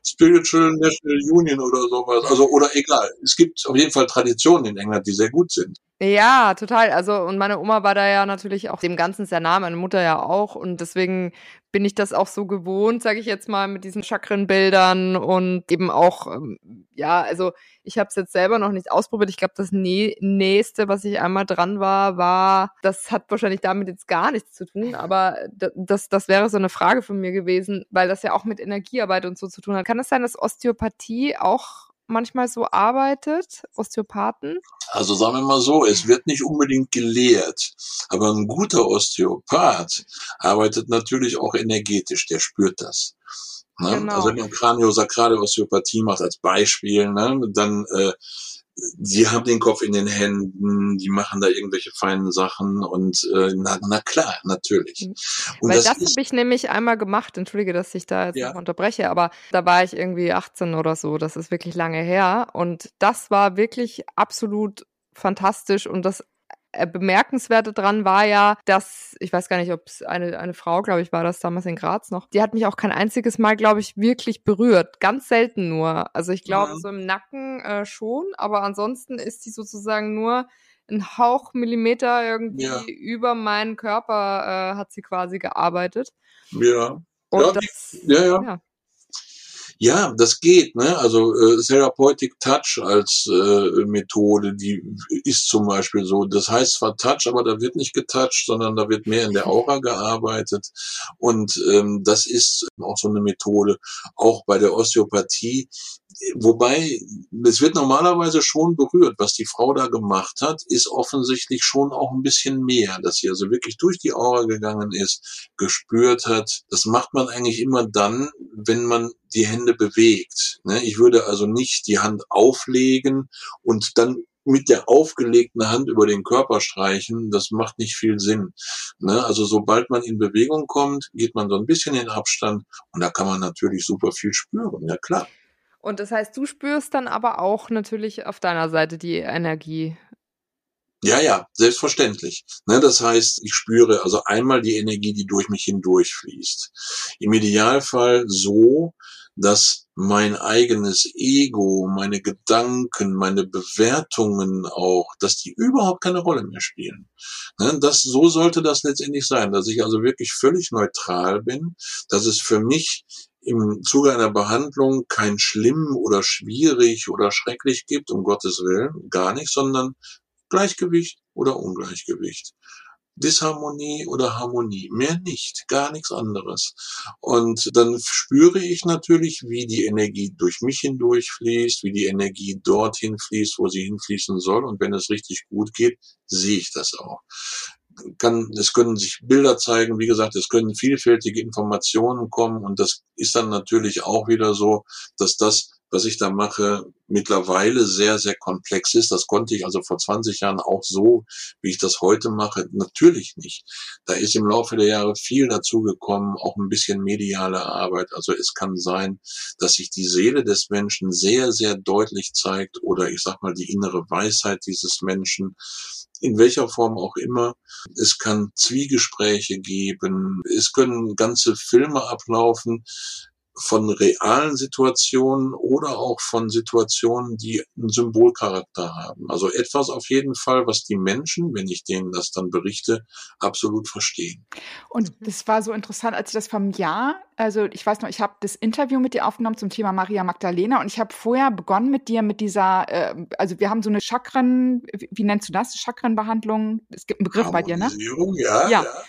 Spiritual National Union oder sowas. Also, oder egal. Es gibt auf jeden Fall Traditionen in England, die sehr gut sind. Ja, total. Also, und meine Oma war da ja natürlich auch dem Ganzen sehr nah, meine Mutter ja auch. Und deswegen bin ich das auch so gewohnt, sage ich jetzt mal, mit diesen Chakrenbildern und eben auch, ähm, ja, also ich habe es jetzt selber noch nicht ausprobiert. Ich glaube, das Nä nächste, was ich einmal dran war, war, das hat wahrscheinlich damit jetzt gar nichts zu tun, aber das, das wäre so eine Frage von mir gewesen, weil das ja auch mit Energiearbeit und so zu tun hat. Kann es sein, dass Osteopathie auch manchmal so arbeitet, Osteopathen? Also sagen wir mal so, es wird nicht unbedingt gelehrt, aber ein guter Osteopath arbeitet natürlich auch energetisch, der spürt das. Ne? Genau. Also wenn man Kraniosakrale Osteopathie macht als Beispiel, ne, dann äh, die haben den Kopf in den Händen, die machen da irgendwelche feinen Sachen und äh, na, na klar, natürlich. Mhm. Und Weil das, das habe ich nämlich einmal gemacht, entschuldige, dass ich da jetzt ja. noch unterbreche, aber da war ich irgendwie 18 oder so, das ist wirklich lange her und das war wirklich absolut fantastisch und das Bemerkenswerte dran war ja, dass, ich weiß gar nicht, ob es eine, eine Frau, glaube ich, war das damals in Graz noch, die hat mich auch kein einziges Mal, glaube ich, wirklich berührt. Ganz selten nur. Also ich glaube, ja. so im Nacken äh, schon, aber ansonsten ist die sozusagen nur ein Hauch Millimeter irgendwie ja. über meinen Körper äh, hat sie quasi gearbeitet. Ja. Und ja, das, ja, ja. ja. Ja, das geht. Ne? Also äh, Therapeutic Touch als äh, Methode, die ist zum Beispiel so. Das heißt zwar Touch, aber da wird nicht getoucht, sondern da wird mehr in der Aura gearbeitet. Und ähm, das ist auch so eine Methode. Auch bei der Osteopathie Wobei, es wird normalerweise schon berührt. Was die Frau da gemacht hat, ist offensichtlich schon auch ein bisschen mehr, dass sie also wirklich durch die Aura gegangen ist, gespürt hat. Das macht man eigentlich immer dann, wenn man die Hände bewegt. Ne? Ich würde also nicht die Hand auflegen und dann mit der aufgelegten Hand über den Körper streichen, das macht nicht viel Sinn. Ne? Also sobald man in Bewegung kommt, geht man so ein bisschen in Abstand und da kann man natürlich super viel spüren, ja klar. Und das heißt, du spürst dann aber auch natürlich auf deiner Seite die Energie. Ja, ja, selbstverständlich. Ne, das heißt, ich spüre also einmal die Energie, die durch mich hindurchfließt. Im Idealfall so, dass mein eigenes Ego, meine Gedanken, meine Bewertungen auch, dass die überhaupt keine Rolle mehr spielen. Ne, das, so sollte das letztendlich sein, dass ich also wirklich völlig neutral bin, dass es für mich im Zuge einer Behandlung kein schlimm oder schwierig oder schrecklich gibt, um Gottes Willen, gar nicht, sondern Gleichgewicht oder Ungleichgewicht. Disharmonie oder Harmonie, mehr nicht, gar nichts anderes. Und dann spüre ich natürlich, wie die Energie durch mich hindurchfließt, wie die Energie dorthin fließt, wo sie hinfließen soll. Und wenn es richtig gut geht, sehe ich das auch kann, es können sich Bilder zeigen, wie gesagt, es können vielfältige Informationen kommen und das ist dann natürlich auch wieder so, dass das, was ich da mache, mittlerweile sehr, sehr komplex ist. Das konnte ich also vor 20 Jahren auch so, wie ich das heute mache, natürlich nicht. Da ist im Laufe der Jahre viel dazugekommen, auch ein bisschen mediale Arbeit. Also es kann sein, dass sich die Seele des Menschen sehr, sehr deutlich zeigt oder ich sag mal die innere Weisheit dieses Menschen in welcher Form auch immer. Es kann Zwiegespräche geben, es können ganze Filme ablaufen, von realen Situationen oder auch von Situationen, die einen Symbolcharakter haben. Also etwas auf jeden Fall, was die Menschen, wenn ich denen das dann berichte, absolut verstehen. Und das war so interessant, als ich das vom Jahr, also ich weiß noch, ich habe das Interview mit dir aufgenommen zum Thema Maria Magdalena und ich habe vorher begonnen mit dir mit dieser, äh, also wir haben so eine Chakren, wie nennst du das? Chakrenbehandlung? Es gibt einen Begriff bei dir, ne? Ja, ja. ja.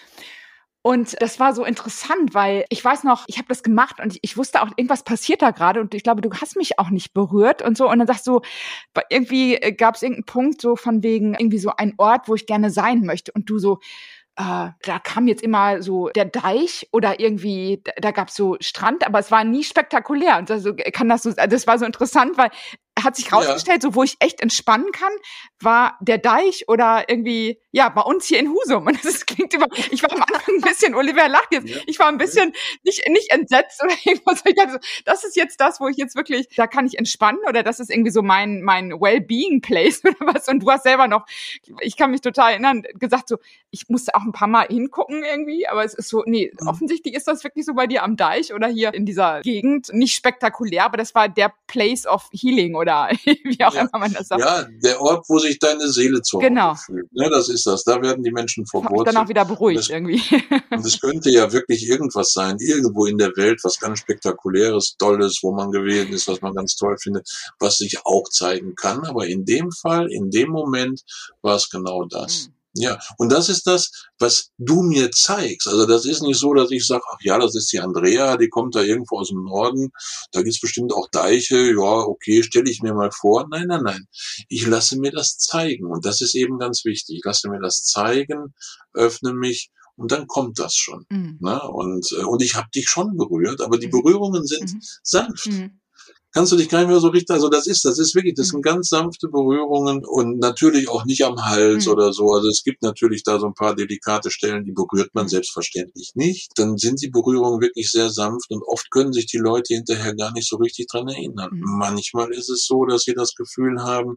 Und das war so interessant, weil ich weiß noch, ich habe das gemacht und ich wusste auch, irgendwas passiert da gerade und ich glaube, du hast mich auch nicht berührt und so. Und dann sagst du, irgendwie äh, gab es irgendeinen Punkt so von wegen irgendwie so ein Ort, wo ich gerne sein möchte. Und du so, äh, da kam jetzt immer so der Deich oder irgendwie, da, da gab es so Strand, aber es war nie spektakulär. Und also kann das so, also das war so interessant, weil hat sich rausgestellt, ja. so wo ich echt entspannen kann, war der Deich oder irgendwie, ja, bei uns hier in Husum. Und das klingt immer, ich war am Anfang ein bisschen, Oliver lacht jetzt, ja. ich war ein bisschen nicht, nicht entsetzt oder irgendwas. Ich dachte so, das ist jetzt das, wo ich jetzt wirklich, da kann ich entspannen oder das ist irgendwie so mein, mein Well-Being-Place oder was. Und du hast selber noch, ich kann mich total erinnern, gesagt so, ich musste auch ein paar Mal hingucken irgendwie, aber es ist so, nee, mhm. offensichtlich ist das wirklich so bei dir am Deich oder hier in dieser Gegend. Nicht spektakulär, aber das war der Place of Healing oder wie auch ja. immer man das sagt. Ja, der Ort, wo sich deine Seele zu genau. fühlt. Ne, das ist das. Da werden die Menschen verwurzelt. Dann auch wieder beruhigt das, irgendwie. und es könnte ja wirklich irgendwas sein, irgendwo in der Welt, was ganz spektakuläres, tolles, wo man gewesen ist, was man ganz toll findet, was sich auch zeigen kann. Aber in dem Fall, in dem Moment war es genau das. Mhm. Ja, und das ist das, was du mir zeigst. Also das ist nicht so, dass ich sage, ach ja, das ist die Andrea, die kommt da irgendwo aus dem Norden, da gibt's bestimmt auch Deiche, ja, okay, stelle ich mir mal vor. Nein, nein, nein. Ich lasse mir das zeigen. Und das ist eben ganz wichtig. Ich lasse mir das zeigen, öffne mich und dann kommt das schon. Mhm. Ne? Und, äh, und ich habe dich schon berührt, aber die mhm. Berührungen sind mhm. sanft. Mhm kannst du dich gar nicht mehr so richtig, also das ist, das ist wirklich, das sind mhm. ganz sanfte Berührungen und natürlich auch nicht am Hals mhm. oder so. Also es gibt natürlich da so ein paar delikate Stellen, die berührt man mhm. selbstverständlich nicht. Dann sind die Berührungen wirklich sehr sanft und oft können sich die Leute hinterher gar nicht so richtig dran erinnern. Mhm. Manchmal ist es so, dass sie das Gefühl haben,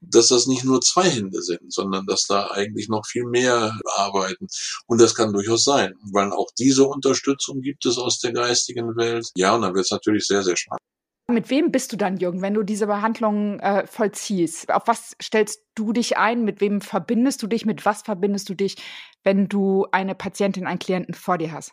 dass das nicht nur zwei Hände sind, sondern dass da eigentlich noch viel mehr arbeiten. Und das kann durchaus sein, weil auch diese Unterstützung gibt es aus der geistigen Welt. Ja, und dann wird es natürlich sehr, sehr spannend. Mit wem bist du dann, Jürgen, wenn du diese Behandlung äh, vollziehst? Auf was stellst du dich ein? Mit wem verbindest du dich? Mit was verbindest du dich, wenn du eine Patientin, einen Klienten vor dir hast?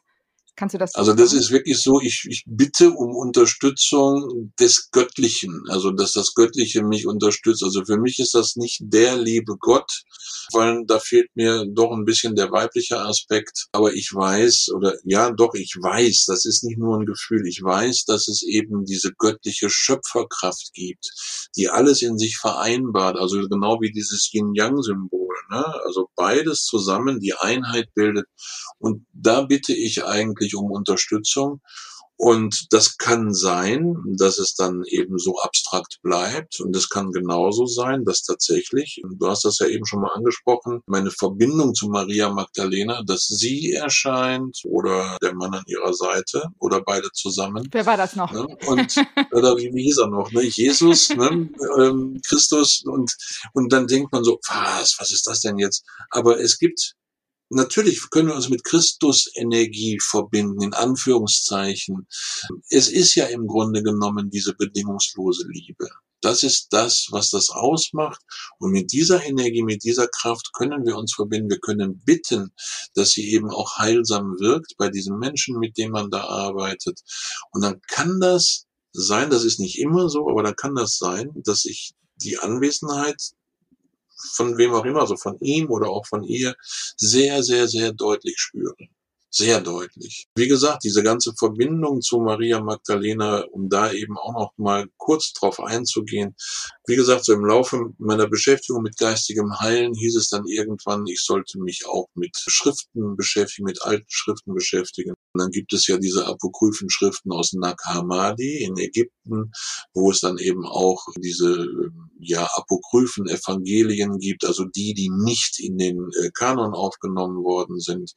Kannst du das? Also das ist wirklich so, ich, ich bitte um Unterstützung des Göttlichen, also dass das Göttliche mich unterstützt. Also für mich ist das nicht der liebe Gott, weil da fehlt mir doch ein bisschen der weibliche Aspekt. Aber ich weiß, oder ja doch, ich weiß, das ist nicht nur ein Gefühl, ich weiß, dass es eben diese göttliche Schöpferkraft gibt, die alles in sich vereinbart, also genau wie dieses Yin-Yang-Symbol. Ne? Also beides zusammen die Einheit bildet. Und da bitte ich eigentlich um Unterstützung. Und das kann sein, dass es dann eben so abstrakt bleibt. Und es kann genauso sein, dass tatsächlich, du hast das ja eben schon mal angesprochen, meine Verbindung zu Maria Magdalena, dass sie erscheint oder der Mann an ihrer Seite oder beide zusammen. Wer war das noch? Ne? Und, oder wie, wie hieß er noch? Ne? Jesus, ne? ähm, Christus. Und, und dann denkt man so, was, was ist das denn jetzt? Aber es gibt Natürlich können wir uns mit Christus Energie verbinden, in Anführungszeichen. Es ist ja im Grunde genommen diese bedingungslose Liebe. Das ist das, was das ausmacht. Und mit dieser Energie, mit dieser Kraft können wir uns verbinden. Wir können bitten, dass sie eben auch heilsam wirkt bei diesem Menschen, mit dem man da arbeitet. Und dann kann das sein, das ist nicht immer so, aber dann kann das sein, dass ich die Anwesenheit von wem auch immer, also von ihm oder auch von ihr, sehr, sehr, sehr deutlich spüren. Sehr deutlich. Wie gesagt, diese ganze Verbindung zu Maria Magdalena, um da eben auch noch mal kurz drauf einzugehen. Wie gesagt, so im Laufe meiner Beschäftigung mit geistigem Heilen hieß es dann irgendwann, ich sollte mich auch mit Schriften beschäftigen, mit alten Schriften beschäftigen. Und dann gibt es ja diese apokryphen Schriften aus Nag Hammadi in Ägypten, wo es dann eben auch diese ja apokryphen Evangelien gibt, also die, die nicht in den äh, Kanon aufgenommen worden sind.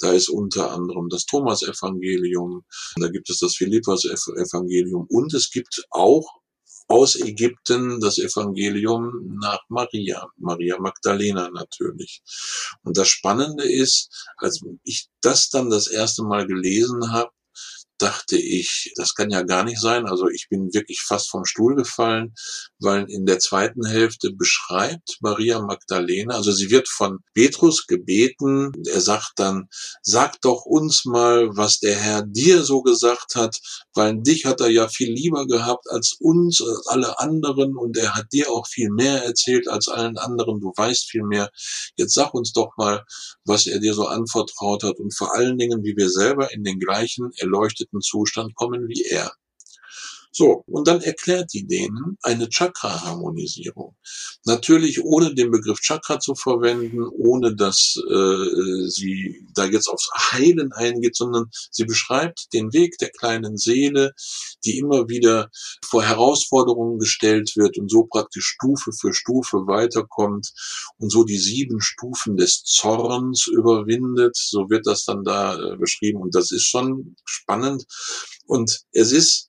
Da ist unter anderem das Thomas-Evangelium, da gibt es das Philippas-Evangelium und es gibt auch aus Ägypten das Evangelium nach Maria, Maria Magdalena natürlich. Und das Spannende ist, als ich das dann das erste Mal gelesen habe, dachte ich, das kann ja gar nicht sein. Also ich bin wirklich fast vom Stuhl gefallen, weil in der zweiten Hälfte beschreibt Maria Magdalena, also sie wird von Petrus gebeten, er sagt dann, sag doch uns mal, was der Herr dir so gesagt hat, weil dich hat er ja viel lieber gehabt als uns, als alle anderen und er hat dir auch viel mehr erzählt als allen anderen, du weißt viel mehr. Jetzt sag uns doch mal, was er dir so anvertraut hat und vor allen Dingen, wie wir selber in den gleichen erleuchteten Zustand kommen wie er. So, und dann erklärt die denen eine Chakra-Harmonisierung. Natürlich ohne den Begriff Chakra zu verwenden, ohne dass äh, sie da jetzt aufs Heilen eingeht, sondern sie beschreibt den Weg der kleinen Seele, die immer wieder vor Herausforderungen gestellt wird und so praktisch Stufe für Stufe weiterkommt und so die sieben Stufen des Zorns überwindet. So wird das dann da äh, beschrieben und das ist schon spannend. Und es ist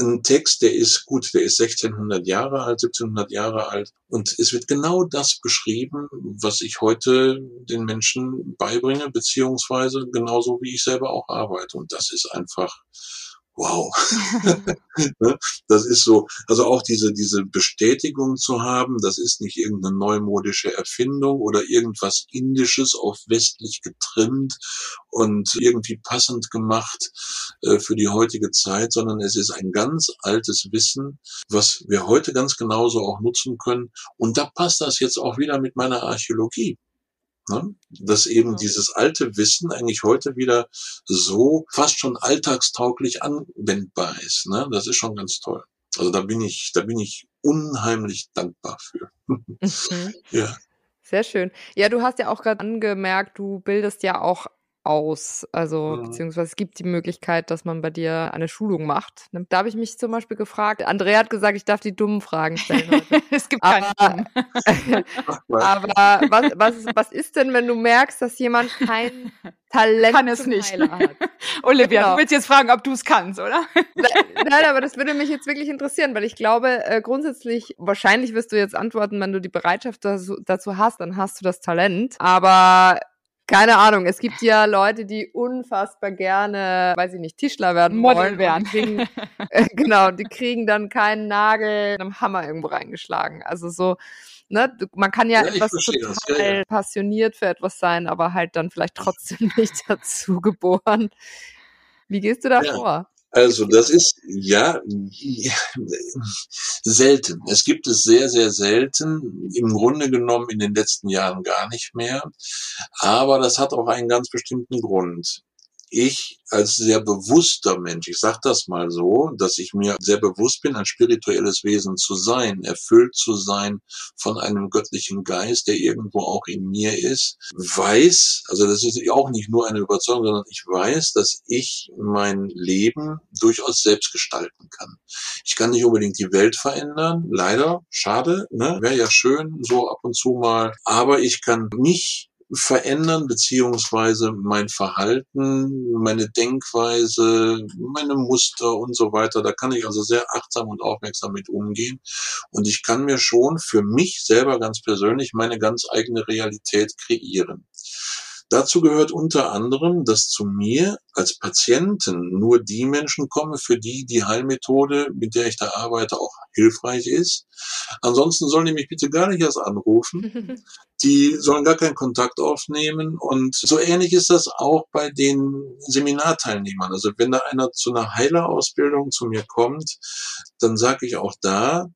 ein Text, der ist gut, der ist 1600 Jahre alt, 1700 Jahre alt. Und es wird genau das beschrieben, was ich heute den Menschen beibringe, beziehungsweise genauso wie ich selber auch arbeite. Und das ist einfach wow. Ne? das ist so, also auch diese, diese Bestätigung zu haben, das ist nicht irgendeine neumodische Erfindung oder irgendwas Indisches auf westlich getrimmt und irgendwie passend gemacht äh, für die heutige Zeit, sondern es ist ein ganz altes Wissen, was wir heute ganz genauso auch nutzen können. Und da passt das jetzt auch wieder mit meiner Archäologie. Ne? Dass eben dieses alte Wissen eigentlich heute wieder so fast schon alltagstauglich anwendbar ist. Ne? Das ist schon ganz toll. Also da bin ich, da bin ich unheimlich dankbar für. Mhm. ja. Sehr schön. Ja, du hast ja auch gerade angemerkt, du bildest ja auch aus. Also, mhm. beziehungsweise es gibt die Möglichkeit, dass man bei dir eine Schulung macht. Da habe ich mich zum Beispiel gefragt, Andrea hat gesagt, ich darf die dummen Fragen stellen. es gibt keine aber, aber was, was, was ist denn, wenn du merkst, dass jemand kein Talent Kann es nicht. hat? Olivia, genau. du willst jetzt fragen, ob du es kannst, oder? Nein, aber das würde mich jetzt wirklich interessieren, weil ich glaube, äh, grundsätzlich, wahrscheinlich wirst du jetzt antworten, wenn du die Bereitschaft dazu, dazu hast, dann hast du das Talent. Aber keine Ahnung, es gibt ja Leute, die unfassbar gerne, weiß ich nicht, Tischler werden Model wollen. werden. Kriegen, äh, genau, die kriegen dann keinen Nagel mit einem Hammer irgendwo reingeschlagen. Also so, ne, man kann ja, ja etwas total ja, ja. passioniert für etwas sein, aber halt dann vielleicht trotzdem nicht dazu geboren. Wie gehst du da vor? Also das ist ja selten. Es gibt es sehr, sehr selten. Im Grunde genommen in den letzten Jahren gar nicht mehr. Aber das hat auch einen ganz bestimmten Grund ich als sehr bewusster Mensch, ich sage das mal so, dass ich mir sehr bewusst bin, ein spirituelles Wesen zu sein, erfüllt zu sein von einem göttlichen Geist, der irgendwo auch in mir ist, weiß, also das ist auch nicht nur eine Überzeugung, sondern ich weiß, dass ich mein Leben durchaus selbst gestalten kann. Ich kann nicht unbedingt die Welt verändern, leider, schade, ne? wäre ja schön, so ab und zu mal, aber ich kann mich verändern, beziehungsweise mein Verhalten, meine Denkweise, meine Muster und so weiter. Da kann ich also sehr achtsam und aufmerksam mit umgehen. Und ich kann mir schon für mich selber ganz persönlich meine ganz eigene Realität kreieren. Dazu gehört unter anderem, dass zu mir als Patienten nur die Menschen kommen, für die die Heilmethode, mit der ich da arbeite, auch hilfreich ist. Ansonsten sollen die mich bitte gar nicht erst anrufen. Die sollen gar keinen Kontakt aufnehmen. Und so ähnlich ist das auch bei den Seminarteilnehmern. Also wenn da einer zu einer Heilerausbildung zu mir kommt, dann sage ich auch da,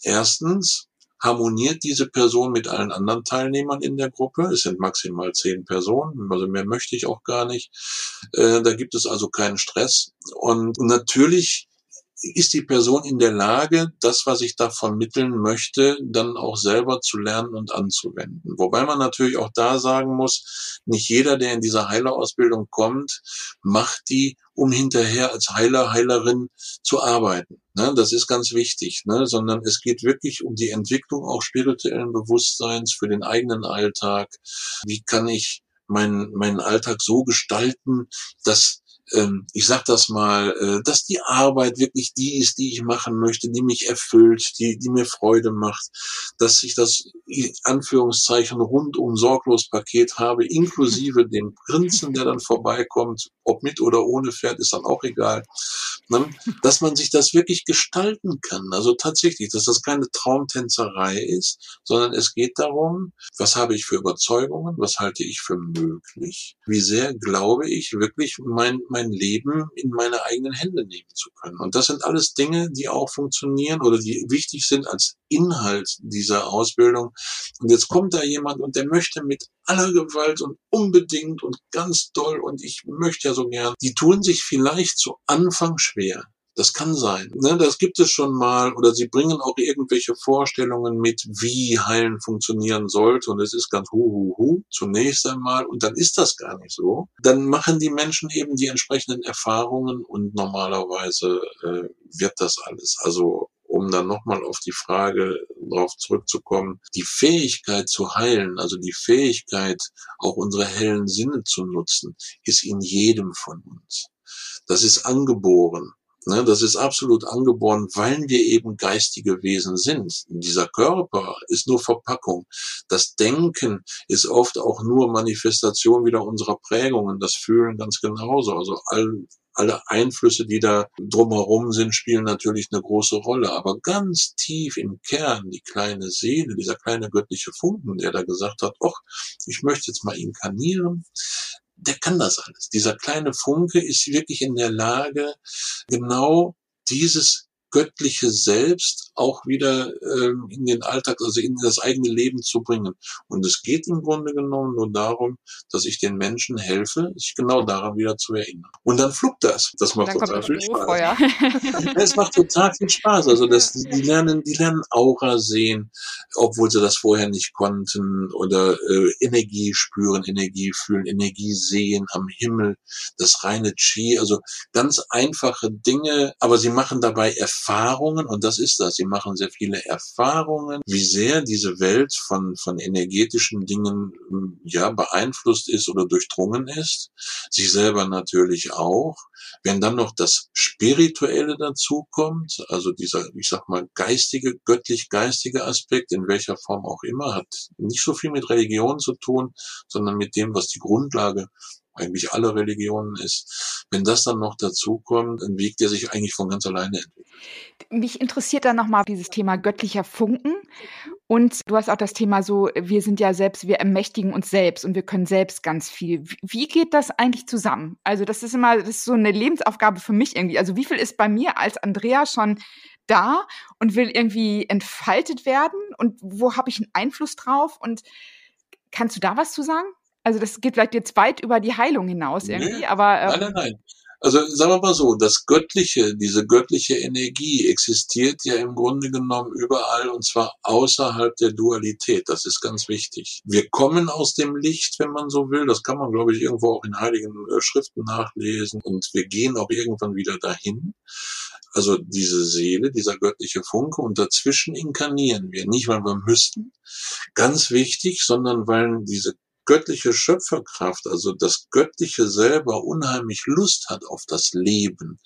erstens, harmoniert diese Person mit allen anderen Teilnehmern in der Gruppe. Es sind maximal zehn Personen, also mehr möchte ich auch gar nicht. Äh, da gibt es also keinen Stress. Und natürlich ist die Person in der Lage, das, was ich da vermitteln möchte, dann auch selber zu lernen und anzuwenden. Wobei man natürlich auch da sagen muss, nicht jeder, der in dieser Heilerausbildung kommt, macht die, um hinterher als Heiler, Heilerin zu arbeiten. Ne, das ist ganz wichtig, ne, sondern es geht wirklich um die Entwicklung auch spirituellen Bewusstseins für den eigenen Alltag. Wie kann ich meinen, meinen Alltag so gestalten, dass ich sag das mal, äh, dass die Arbeit wirklich die ist, die ich machen möchte, die mich erfüllt, die, die mir Freude macht, dass ich das Anführungszeichen rundum sorglos Paket habe, inklusive dem Prinzen, der dann vorbeikommt, ob mit oder ohne Pferd, ist dann auch egal. Ne? Dass man sich das wirklich gestalten kann. Also tatsächlich, dass das keine Traumtänzerei ist, sondern es geht darum, was habe ich für Überzeugungen, was halte ich für möglich, wie sehr glaube ich wirklich mein, mein Leben in meine eigenen Hände nehmen zu können. Und das sind alles Dinge, die auch funktionieren oder die wichtig sind als Inhalt dieser Ausbildung. Und jetzt kommt da jemand und der möchte mit aller Gewalt und unbedingt und ganz doll und ich möchte ja so gern. Die tun sich vielleicht zu Anfang schwer. Das kann sein. Ne, das gibt es schon mal. Oder sie bringen auch irgendwelche Vorstellungen mit, wie Heilen funktionieren sollte. Und es ist ganz hu, hu, hu zunächst einmal. Und dann ist das gar nicht so. Dann machen die Menschen eben die entsprechenden Erfahrungen und normalerweise äh, wird das alles. Also um dann nochmal auf die Frage darauf zurückzukommen, die Fähigkeit zu heilen, also die Fähigkeit, auch unsere hellen Sinne zu nutzen, ist in jedem von uns. Das ist angeboren. Ne, das ist absolut angeboren, weil wir eben geistige Wesen sind. Dieser Körper ist nur Verpackung. Das Denken ist oft auch nur Manifestation wieder unserer Prägungen. Das Fühlen ganz genauso. Also all, alle Einflüsse, die da drumherum sind, spielen natürlich eine große Rolle. Aber ganz tief im Kern, die kleine Seele, dieser kleine göttliche Funken, der da gesagt hat, ach, ich möchte jetzt mal inkarnieren, der kann das alles. Dieser kleine Funke ist wirklich in der Lage, genau dieses göttliche Selbst auch wieder ähm, in den Alltag, also in das eigene Leben zu bringen. Und es geht im Grunde genommen nur darum, dass ich den Menschen helfe, sich genau daran wieder zu erinnern. Und dann flugt das. Das macht total viel Spaß. es macht total viel Spaß. Also das, die lernen, die lernen Aura sehen, obwohl sie das vorher nicht konnten, oder äh, Energie spüren, Energie fühlen, Energie sehen am Himmel, das reine Chi, also ganz einfache Dinge, aber sie machen dabei Erfahrungen Erfahrungen, und das ist das, sie machen sehr viele Erfahrungen, wie sehr diese Welt von, von energetischen Dingen hm, ja beeinflusst ist oder durchdrungen ist, sich selber natürlich auch. Wenn dann noch das Spirituelle dazukommt, also dieser, ich sag mal, geistige, göttlich-geistige Aspekt, in welcher Form auch immer, hat nicht so viel mit Religion zu tun, sondern mit dem, was die Grundlage eigentlich alle Religionen ist. Wenn das dann noch dazu kommt, ein Weg, der sich eigentlich von ganz alleine entwickelt. Mich interessiert dann nochmal dieses Thema göttlicher Funken. Und du hast auch das Thema so, wir sind ja selbst, wir ermächtigen uns selbst und wir können selbst ganz viel. Wie geht das eigentlich zusammen? Also das ist immer, das ist so eine Lebensaufgabe für mich irgendwie. Also wie viel ist bei mir als Andrea schon da und will irgendwie entfaltet werden? Und wo habe ich einen Einfluss drauf? Und kannst du da was zu sagen? Also das geht vielleicht jetzt weit über die Heilung hinaus irgendwie, nee, aber. Ähm, nein, nein, nein. Also sagen wir mal so, das Göttliche, diese göttliche Energie existiert ja im Grunde genommen überall und zwar außerhalb der Dualität. Das ist ganz wichtig. Wir kommen aus dem Licht, wenn man so will. Das kann man, glaube ich, irgendwo auch in heiligen äh, Schriften nachlesen. Und wir gehen auch irgendwann wieder dahin. Also diese Seele, dieser göttliche Funke und dazwischen inkarnieren wir. Nicht, weil wir müssten, ganz wichtig, sondern weil diese göttliche Schöpferkraft, also das Göttliche selber unheimlich Lust hat auf das Leben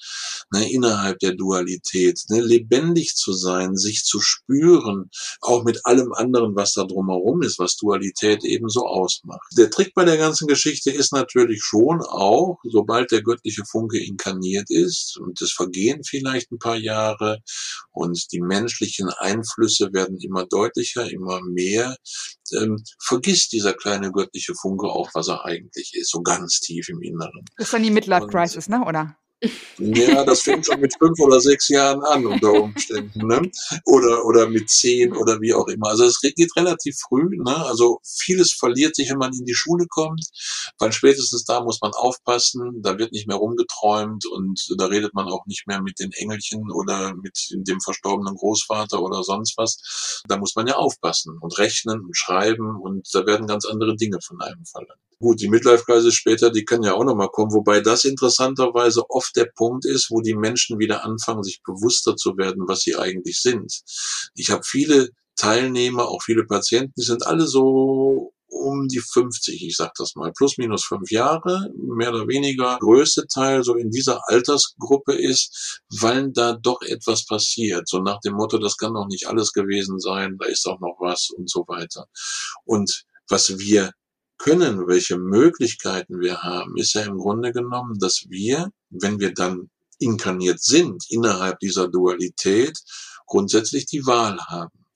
ne, innerhalb der Dualität, ne, lebendig zu sein, sich zu spüren, auch mit allem anderen, was da drumherum ist, was Dualität ebenso ausmacht. Der Trick bei der ganzen Geschichte ist natürlich schon auch, sobald der göttliche Funke inkarniert ist und es vergehen vielleicht ein paar Jahre und die menschlichen Einflüsse werden immer deutlicher, immer mehr, ähm, vergisst dieser kleine göttliche Funke auch, was er eigentlich ist, so ganz tief im Inneren. Das ist dann die Midlife Crisis, ne? Oder? Ja, das fängt schon mit fünf oder sechs Jahren an unter Umständen, ne? Oder oder mit zehn oder wie auch immer. Also es geht relativ früh, ne? Also vieles verliert sich, wenn man in die Schule kommt, weil spätestens da muss man aufpassen. Da wird nicht mehr rumgeträumt und da redet man auch nicht mehr mit den Engelchen oder mit dem verstorbenen Großvater oder sonst was. Da muss man ja aufpassen und rechnen und schreiben und da werden ganz andere Dinge von einem verlangt. Gut, die Midlife-Crisis später, die können ja auch nochmal kommen, wobei das interessanterweise oft der Punkt ist, wo die Menschen wieder anfangen, sich bewusster zu werden, was sie eigentlich sind. Ich habe viele Teilnehmer, auch viele Patienten, die sind alle so um die 50, ich sag das mal, plus minus fünf Jahre, mehr oder weniger größte Teil so in dieser Altersgruppe ist, weil da doch etwas passiert. So nach dem Motto, das kann doch nicht alles gewesen sein, da ist doch noch was und so weiter. Und was wir können, welche Möglichkeiten wir haben, ist ja im Grunde genommen, dass wir, wenn wir dann inkarniert sind innerhalb dieser Dualität, grundsätzlich die Wahl haben.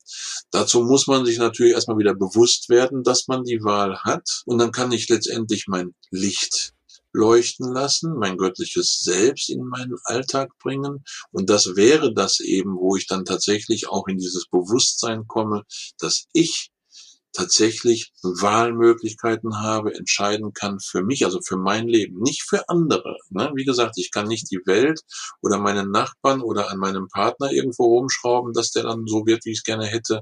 Dazu muss man sich natürlich erstmal wieder bewusst werden, dass man die Wahl hat. Und dann kann ich letztendlich mein Licht leuchten lassen, mein göttliches Selbst in meinen Alltag bringen. Und das wäre das eben, wo ich dann tatsächlich auch in dieses Bewusstsein komme, dass ich tatsächlich Wahlmöglichkeiten habe, entscheiden kann für mich, also für mein Leben, nicht für andere. Ne? Wie gesagt, ich kann nicht die Welt oder meinen Nachbarn oder an meinem Partner irgendwo rumschrauben, dass der dann so wird, wie ich es gerne hätte,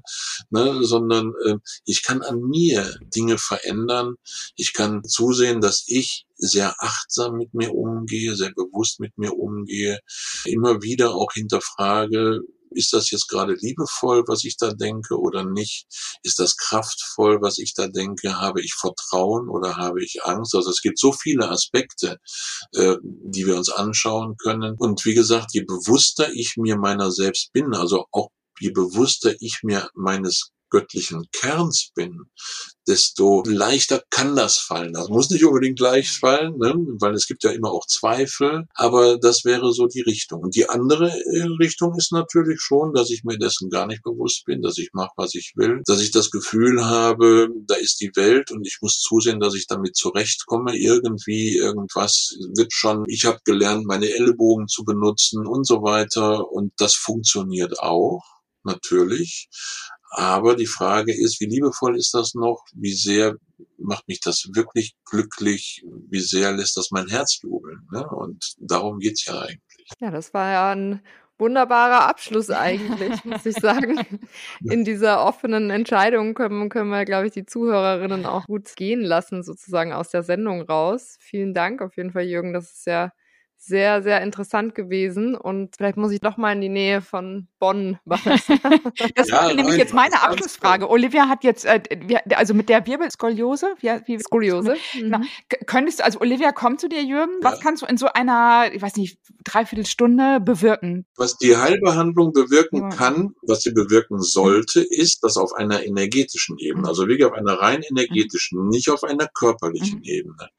ne? sondern äh, ich kann an mir Dinge verändern. Ich kann zusehen, dass ich sehr achtsam mit mir umgehe, sehr bewusst mit mir umgehe, immer wieder auch hinterfrage, ist das jetzt gerade liebevoll, was ich da denke oder nicht? Ist das kraftvoll, was ich da denke? Habe ich Vertrauen oder habe ich Angst? Also es gibt so viele Aspekte, äh, die wir uns anschauen können. Und wie gesagt, je bewusster ich mir meiner selbst bin, also auch je bewusster ich mir meines göttlichen Kerns bin, desto leichter kann das fallen. Das muss nicht unbedingt leicht fallen, ne? weil es gibt ja immer auch Zweifel, aber das wäre so die Richtung. Und die andere äh, Richtung ist natürlich schon, dass ich mir dessen gar nicht bewusst bin, dass ich mache, was ich will, dass ich das Gefühl habe, da ist die Welt und ich muss zusehen, dass ich damit zurechtkomme. Irgendwie, irgendwas wird schon, ich habe gelernt, meine Ellenbogen zu benutzen und so weiter und das funktioniert auch natürlich. Aber die Frage ist, wie liebevoll ist das noch? Wie sehr macht mich das wirklich glücklich? Wie sehr lässt das mein Herz jubeln? Ne? Und darum geht's ja eigentlich. Ja, das war ja ein wunderbarer Abschluss eigentlich, muss ich sagen. In dieser offenen Entscheidung können, können wir, glaube ich, die Zuhörerinnen auch gut gehen lassen, sozusagen aus der Sendung raus. Vielen Dank auf jeden Fall, Jürgen. Das ist ja sehr, sehr interessant gewesen. Und vielleicht muss ich doch mal in die Nähe von Bonn. das ja, wäre nämlich jetzt meine Abschlussfrage. Olivia hat jetzt, äh, also mit der Wirbelskoliose, wie, wie Skoliose. Mhm. Könntest du, also Olivia kommt zu dir, Jürgen, ja. was kannst du in so einer, ich weiß nicht, Dreiviertelstunde bewirken? Was die Heilbehandlung bewirken ja. kann, was sie bewirken sollte, ist, dass auf einer energetischen Ebene, also wirklich auf einer rein energetischen, mhm. nicht auf einer körperlichen mhm. Ebene,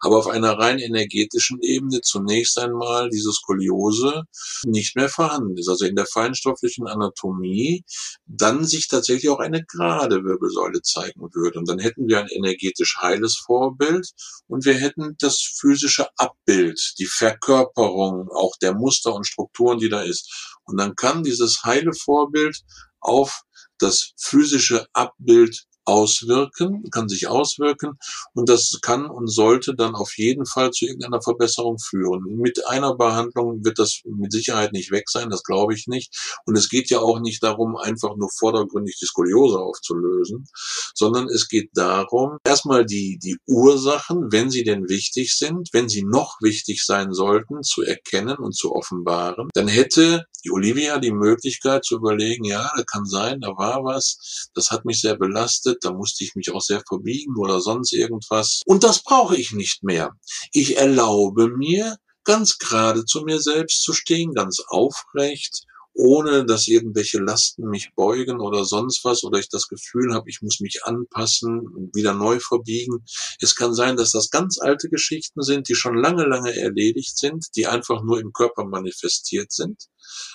aber auf einer rein energetischen Ebene zunächst einmal diese Skoliose nicht mehr vorhanden ist. Also in der Feinstoff feinstofflichen Anatomie dann sich tatsächlich auch eine gerade Wirbelsäule zeigen würde. Und dann hätten wir ein energetisch heiles Vorbild und wir hätten das physische Abbild, die Verkörperung auch der Muster und Strukturen, die da ist. Und dann kann dieses heile Vorbild auf das physische Abbild auswirken, kann sich auswirken und das kann und sollte dann auf jeden Fall zu irgendeiner Verbesserung führen. Mit einer Behandlung wird das mit Sicherheit nicht weg sein, das glaube ich nicht. Und es geht ja auch nicht darum, einfach nur vordergründig die Skoliose aufzulösen, sondern es geht darum, erstmal die, die Ursachen, wenn sie denn wichtig sind, wenn sie noch wichtig sein sollten, zu erkennen und zu offenbaren. Dann hätte die Olivia die Möglichkeit zu überlegen, ja, da kann sein, da war was, das hat mich sehr belastet, da musste ich mich auch sehr verbiegen oder sonst irgendwas. Und das brauche ich nicht mehr. Ich erlaube mir, ganz gerade zu mir selbst zu stehen, ganz aufrecht ohne dass irgendwelche Lasten mich beugen oder sonst was oder ich das Gefühl habe, ich muss mich anpassen und wieder neu verbiegen. Es kann sein, dass das ganz alte Geschichten sind, die schon lange, lange erledigt sind, die einfach nur im Körper manifestiert sind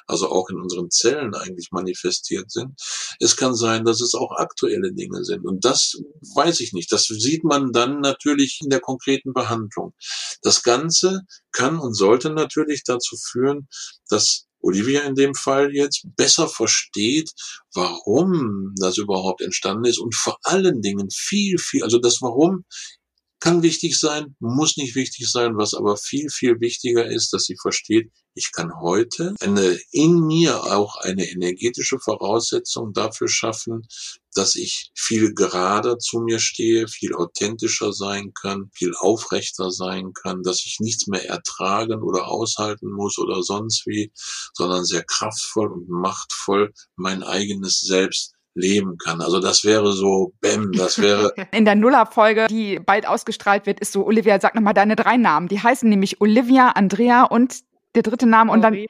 also auch in unseren Zellen eigentlich manifestiert sind. Es kann sein, dass es auch aktuelle Dinge sind. Und das weiß ich nicht. Das sieht man dann natürlich in der konkreten Behandlung. Das Ganze kann und sollte natürlich dazu führen, dass Olivia in dem Fall jetzt besser versteht, warum das überhaupt entstanden ist und vor allen Dingen viel, viel, also das Warum kann wichtig sein, muss nicht wichtig sein, was aber viel, viel wichtiger ist, dass sie versteht, ich kann heute eine, in mir auch eine energetische Voraussetzung dafür schaffen, dass ich viel gerader zu mir stehe, viel authentischer sein kann, viel aufrechter sein kann, dass ich nichts mehr ertragen oder aushalten muss oder sonst wie, sondern sehr kraftvoll und machtvoll mein eigenes Selbst leben kann. Also das wäre so, bäm, das wäre. In der Nuller-Folge, die bald ausgestrahlt wird, ist so, Olivia, sag nochmal deine drei Namen. Die heißen nämlich Olivia, Andrea und der dritte Name und dann. die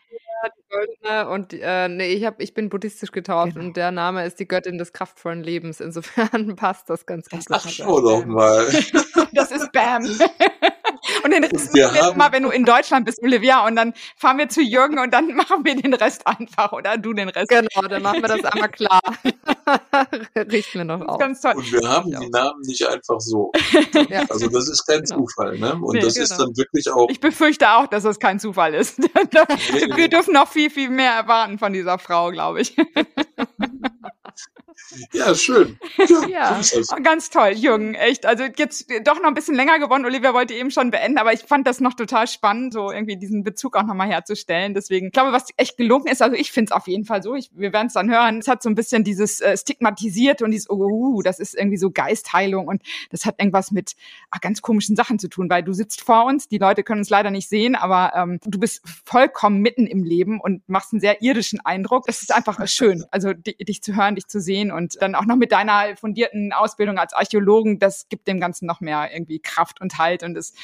Goldene und äh, nee, ich, hab, ich bin buddhistisch getauft genau. und der Name ist die Göttin des kraftvollen Lebens. Insofern passt das ganz gut. Ach, schau doch mal. das ist Bam. Und den Rest wir haben, mal, wenn du in Deutschland bist, Olivia, und dann fahren wir zu Jürgen und dann machen wir den Rest einfach oder du den Rest. Genau, dann machen wir das einmal klar. Richten wir noch auf. Ganz toll. Und wir haben ja. die Namen nicht einfach so. ja. Also das ist kein genau. Zufall, ne? Und nee, das genau. ist dann wirklich auch. Ich befürchte auch, dass es kein Zufall ist. wir dürfen noch viel, viel mehr erwarten von dieser Frau, glaube ich. Ja, schön. Ja, ja. ganz toll, Jürgen, echt. Also jetzt doch noch ein bisschen länger gewonnen. Olivia wollte eben schon beenden, aber ich fand das noch total spannend, so irgendwie diesen Bezug auch nochmal herzustellen. Deswegen, ich glaube, was echt gelungen ist, also ich finde es auf jeden Fall so, ich, wir werden es dann hören, es hat so ein bisschen dieses äh, stigmatisiert und dieses, oh, uh, das ist irgendwie so Geistheilung und das hat irgendwas mit ach, ganz komischen Sachen zu tun, weil du sitzt vor uns, die Leute können uns leider nicht sehen, aber ähm, du bist vollkommen mitten im Leben und machst einen sehr irdischen Eindruck. Es ist einfach schön, also dich zu hören, dich zu sehen und dann auch noch mit deiner fundierten Ausbildung als Archäologen, das gibt dem Ganzen noch mehr irgendwie Kraft und Halt und ist,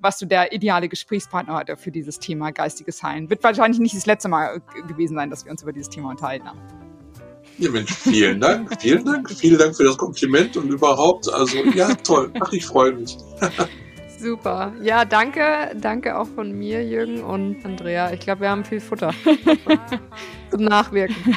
was du der ideale Gesprächspartner heute für dieses Thema geistiges Heilen. Wird wahrscheinlich nicht das letzte Mal gewesen sein, dass wir uns über dieses Thema unterhalten haben. Ja, Mensch, vielen Dank, vielen Dank, vielen Dank für das Kompliment und überhaupt, also ja, toll, ach, ich freue mich. Super. Ja, danke, danke auch von mir, Jürgen und Andrea. Ich glaube, wir haben viel Futter zum Nachwirken.